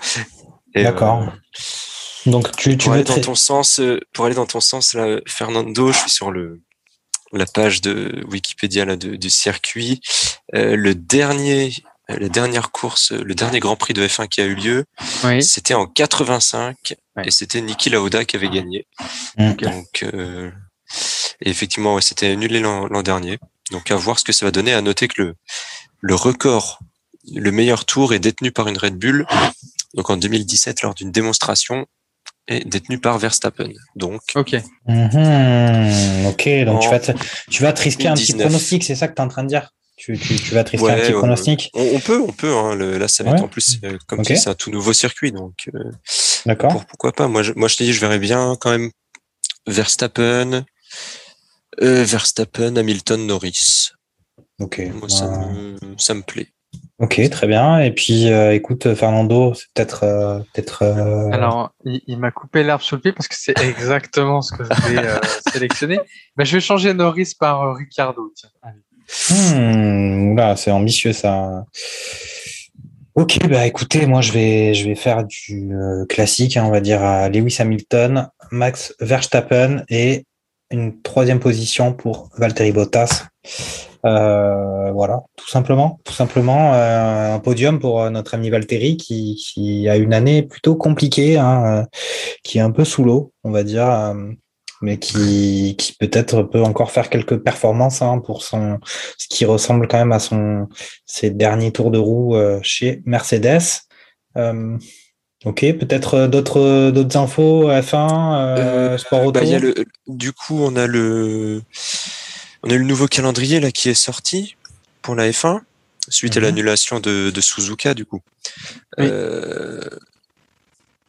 S3: Et,
S1: D'accord.
S3: euh,
S1: Donc tu, tu
S3: pour
S1: veux
S3: aller dans ton sens, pour aller dans ton sens, là, Fernando, je suis sur le la page de Wikipédia là, de- du circuit. Euh, le dernier, la dernière course, le dernier Grand Prix de F1 qui a eu lieu,
S2: Oui.
S3: c'était en 85
S2: Ouais.
S3: et c'était Niki Lauda qui avait gagné.
S1: Mm.
S3: Donc, euh, et effectivement, ouais, c'était annulé l'an l'an dernier. Donc, à voir ce que ça va donner. À noter que le le record, le meilleur tour est détenu par une Red Bull. Donc, en 2017, lors d'une démonstration, est détenu par Verstappen. Donc,
S2: Ok.
S1: Mhm, ok, donc tu vas te, tu vas te risquer un petit
S3: 2019.
S1: pronostic, c'est ça que tu es en train de dire tu, tu, tu vas te risquer un petit
S3: ouais,
S1: pronostic
S3: on, on peut, on peut. Hein, le- là, ça va
S1: Ouais.
S3: être en plus, euh, comme
S1: Ok.
S3: tu dis, c'est un tout nouveau circuit. Donc, euh,
S1: D'accord
S3: pour- pourquoi pas Moi, je, moi, je te dis, je verrais bien quand même Verstappen, euh, Verstappen, Hamilton, Norris.
S1: Ok.
S3: Moi, ça,
S1: bah,
S3: me, ça me plaît.
S1: Ok, très bien. Et puis, euh, écoute, Fernando, c'est peut-être. euh, peut-être euh,
S2: Alors, il, il m'a coupé l'herbe sur le pied parce que c'est exactement ce que je voulais [laughs] sélectionner. Ben, je vais changer Norris par Ricardo. Tiens. Allez.
S1: hmm, c'est ambitieux ça. Ok, bah écoutez, moi je vais, je vais faire du classique, hein, on va dire à Lewis Hamilton, Max Verstappen et une troisième position pour Valtteri Bottas. Euh, voilà, tout simplement, tout simplement euh, un podium pour notre ami Valtteri qui, qui a une année plutôt compliquée, hein, qui est un peu sous l'eau, on va dire, mais qui, qui peut-être peut encore faire quelques performances hein, pour son, ce qui ressemble quand même à son ses derniers tours de roue chez Mercedes. Euh, ok, peut-être d'autres d'autres infos F1, euh, sport auto.
S3: Bah, y a le, du coup, on a le on a le nouveau calendrier là qui est sorti pour la F1 suite à l'annulation de, de, Suzuka du coup.
S1: Oui. Euh,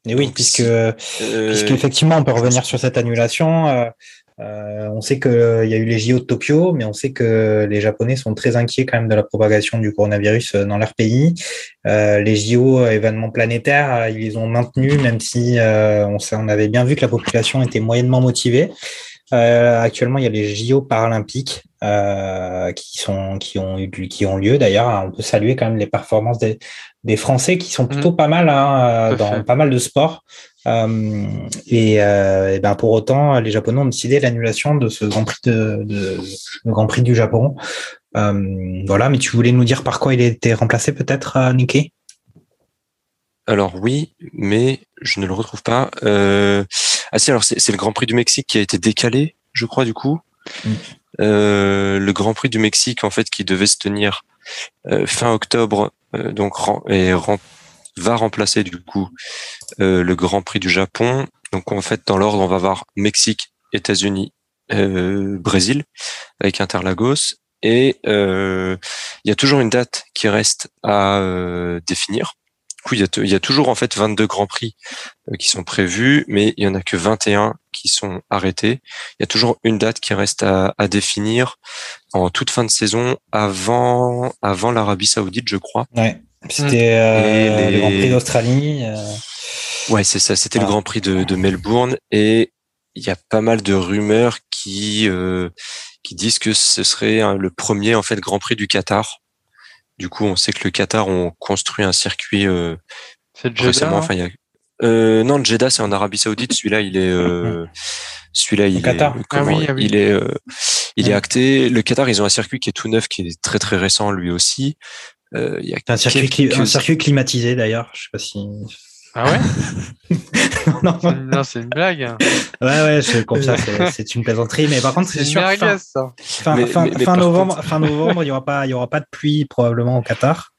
S1: et oui, puisque, euh, puisque effectivement, on peut revenir sur cette annulation. Euh, on sait qu'il y a eu les JO de Tokyo, mais on sait que les Japonais sont très inquiets quand même de la propagation du coronavirus dans leur pays. Euh, les JO événements planétaires, ils les ont maintenus, même si on, on avait bien vu que la population était moyennement motivée. Euh, actuellement, il y a les JO paralympiques euh, qui sont qui ont eu qui ont lieu. D'ailleurs, on peut saluer quand même les performances des, des Français qui sont plutôt mmh. pas mal hein, dans pas mal de sports. Euh, et, et, ben pour autant, les Japonais ont décidé l'annulation de ce Grand Prix de, de le Grand Prix du Japon. voilà, mais tu voulais nous dire par quoi il a été remplacé peut-être, Nikkei
S3: alors oui, mais je ne le retrouve pas. Euh... Ah si, alors c'est le Grand Prix du Mexique qui a été décalé, je crois du coup. Mm. Euh, le Grand Prix du Mexique en fait qui devait se tenir euh, fin octobre, euh, donc et va remplacer du coup euh, le Grand Prix du Japon. Donc en fait dans l'ordre on va voir Mexique, États-Unis, euh, Brésil avec Interlagos et il y a toujours une date qui reste à définir coup, il y, a, il y a toujours en fait 22 grands prix euh, qui sont prévus, mais il y en a que 21 qui sont arrêtés. Il y a toujours une date qui reste à, à définir en toute fin de saison avant avant l'Arabie Saoudite, je crois.
S1: Ouais. C'était euh, les... le Grand Prix d'Australie. Euh...
S3: Ouais, c'est ça. C'était le Grand Prix de, de, Melbourne et il y a pas mal de rumeurs qui euh, qui disent que ce serait hein, le premier en fait Grand Prix du Qatar. Du coup, on sait que le Qatar ont construit un circuit euh, récemment. Enfin, il y a... euh, non, le Jeddah, c'est en Arabie Saoudite. Celui-là, il est, euh, celui-là, il,
S1: Qatar.
S3: est, comment,
S1: ah oui,
S3: ah oui. il est, euh, il est acté. Le Qatar, ils ont un circuit qui est tout neuf, qui est très très récent lui aussi.
S1: Euh, il y a un circuit, quelques... un circuit climatisé d'ailleurs. Je sais pas si.
S2: Ah ouais [laughs] Non, non c'est une blague.
S1: Ouais, ouais, je confirme, c'est une plaisanterie, mais par contre, c'est sûr.
S2: Fin,
S1: ça. fin, mais, fin, mais, fin novembre, contre... fin novembre, il y aura pas, il y aura pas de pluie probablement au Qatar.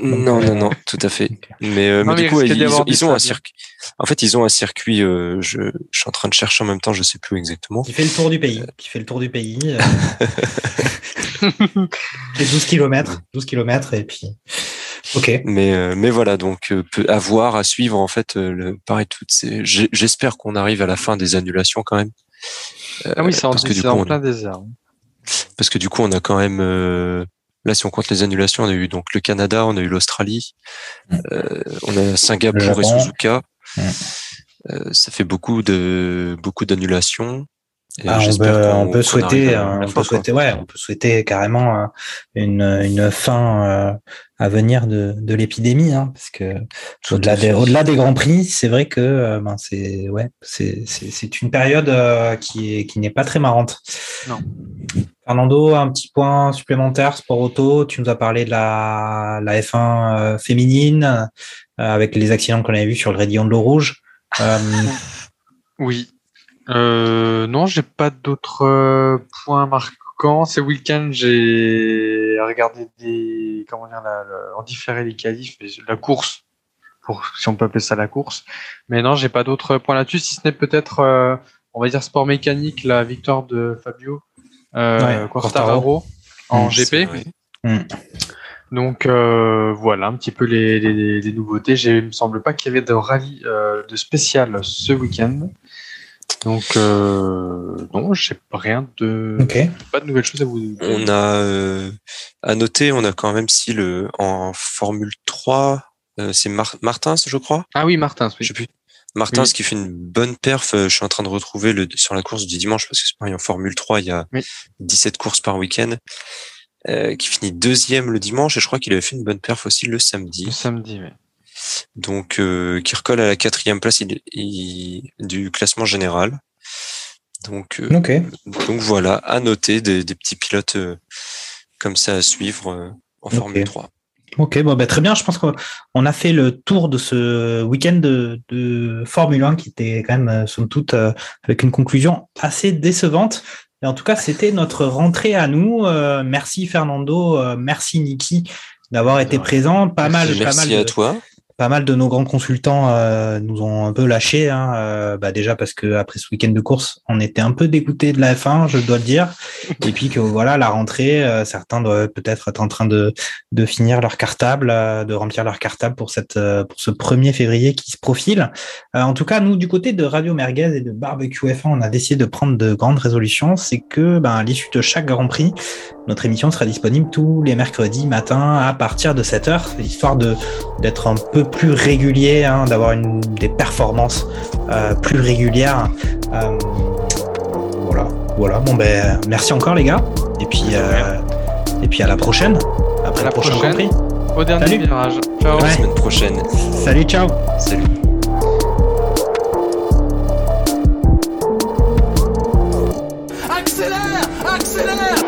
S3: Donc, non, euh... non, non, tout à fait. Mais, euh, non, mais, du coup, ils, ils, ont, ils ont un circuit. En fait, ils ont un circuit. Euh, je, je, suis en train de chercher en même temps, je sais plus exactement.
S1: Qui fait le tour du pays. Qui fait le tour du pays. c'est 12 km, 12 km, et puis. Ok.
S3: Mais euh, mais voilà donc euh, à voir à suivre en fait euh, le pareil toutes ces j'espère qu'on arrive à la fin des annulations quand même.
S2: ah oui c'est en, que, du coup, en plein désert.
S3: Parce que du coup on a quand même là si on compte les annulations on a eu donc le Canada on a eu l'Australie mm. on a Singapour et Suzuka. Mm. ça fait beaucoup de beaucoup d'annulations.
S1: Ah, on, peut, on peut souhaiter, on peut souhaiter, ouais, on peut souhaiter carrément une, une fin euh, à venir de, de l'épidémie, hein, parce que au-delà des, au-delà des grands prix, c'est vrai que euh, ben c'est, ouais, c'est, c'est, c'est une période euh, qui est, qui n'est pas très marrante.
S2: Non.
S1: Fernando, un petit point supplémentaire sport auto. Tu nous as parlé de la, la F1 féminine avec les accidents qu'on avait vus sur le Rayon de l'eau rouge. [laughs]
S2: oui, euh, non, j'ai pas d'autres euh, points marquants. Ce week-end, j'ai regardé des, comment dire, la, la, en différé les qualifs, la course, pour, si on peut appeler ça la course. Mais non, j'ai pas d'autres points là-dessus, si ce n'est peut-être, euh, on va dire sport mécanique, la victoire de Fabio euh, ouais, Quartararo en mmh, GP. Mmh. Donc euh, voilà un petit peu les, les, les nouveautés. Il me semble pas qu'il y avait de rallye de spécial ce week-end. Donc euh, non, j'ai rien de
S1: okay.
S2: pas de nouvelles choses à vous.
S3: On a euh, à noter, on a quand même si le en Formule 3, euh, c'est Mar Martins, je crois.
S2: Ah oui, Martins, oui.
S3: Je sais plus. Martins oui. qui fait une bonne perf. Je suis en train de retrouver le sur la course du dimanche parce que c'est pareil en Formule 3, il y a oui. 17 courses par week-end. Euh, qui finit deuxième le dimanche et je crois qu'il avait fait une bonne perf aussi le samedi.
S2: Le samedi, oui
S3: donc euh, qui recolle à la quatrième place il, il, du classement général. Donc, donc voilà, à noter des, petits pilotes comme ça à suivre en Formule 3.
S1: Ok, bon, bah, très bien. Je pense qu'on a fait le tour de ce week-end de, Formule 1 qui était quand même, somme toute, avec une conclusion assez décevante. Et en tout cas, c'était notre rentrée à nous. merci Fernando, merci Niki d'avoir été présent. Pas mal,
S3: pas
S1: mal.
S3: à toi
S1: pas mal de nos grands consultants euh, nous ont un peu lâché. Hein, euh, bah déjà parce que après ce week-end de course, on était un peu dégoûté de la F1, je dois le dire. [laughs] Et puis que voilà, la rentrée, euh, certains doivent peut-être être en train de, de finir leur cartable, de remplir leur cartable pour cette pour ce 1er février qui se profile. en tout cas, nous du côté de Radio Merguez et de Barbecue F1, on a décidé de prendre de grandes résolutions. C'est que ben, à l'issue de chaque Grand Prix, notre émission sera disponible tous les mercredis matin à partir de 7 heures, histoire de d'être un peu plus régulier, hein, d'avoir des performances euh, plus régulières. Euh, voilà, voilà. Bon ben, merci encore les gars. Et puis, euh, et puis à la prochaine.
S2: Après à la prochaine, Au dernier Salut. virage.
S3: Ciao. À la semaine prochaine.
S1: Salut, ciao.
S3: Salut. accélère, accélère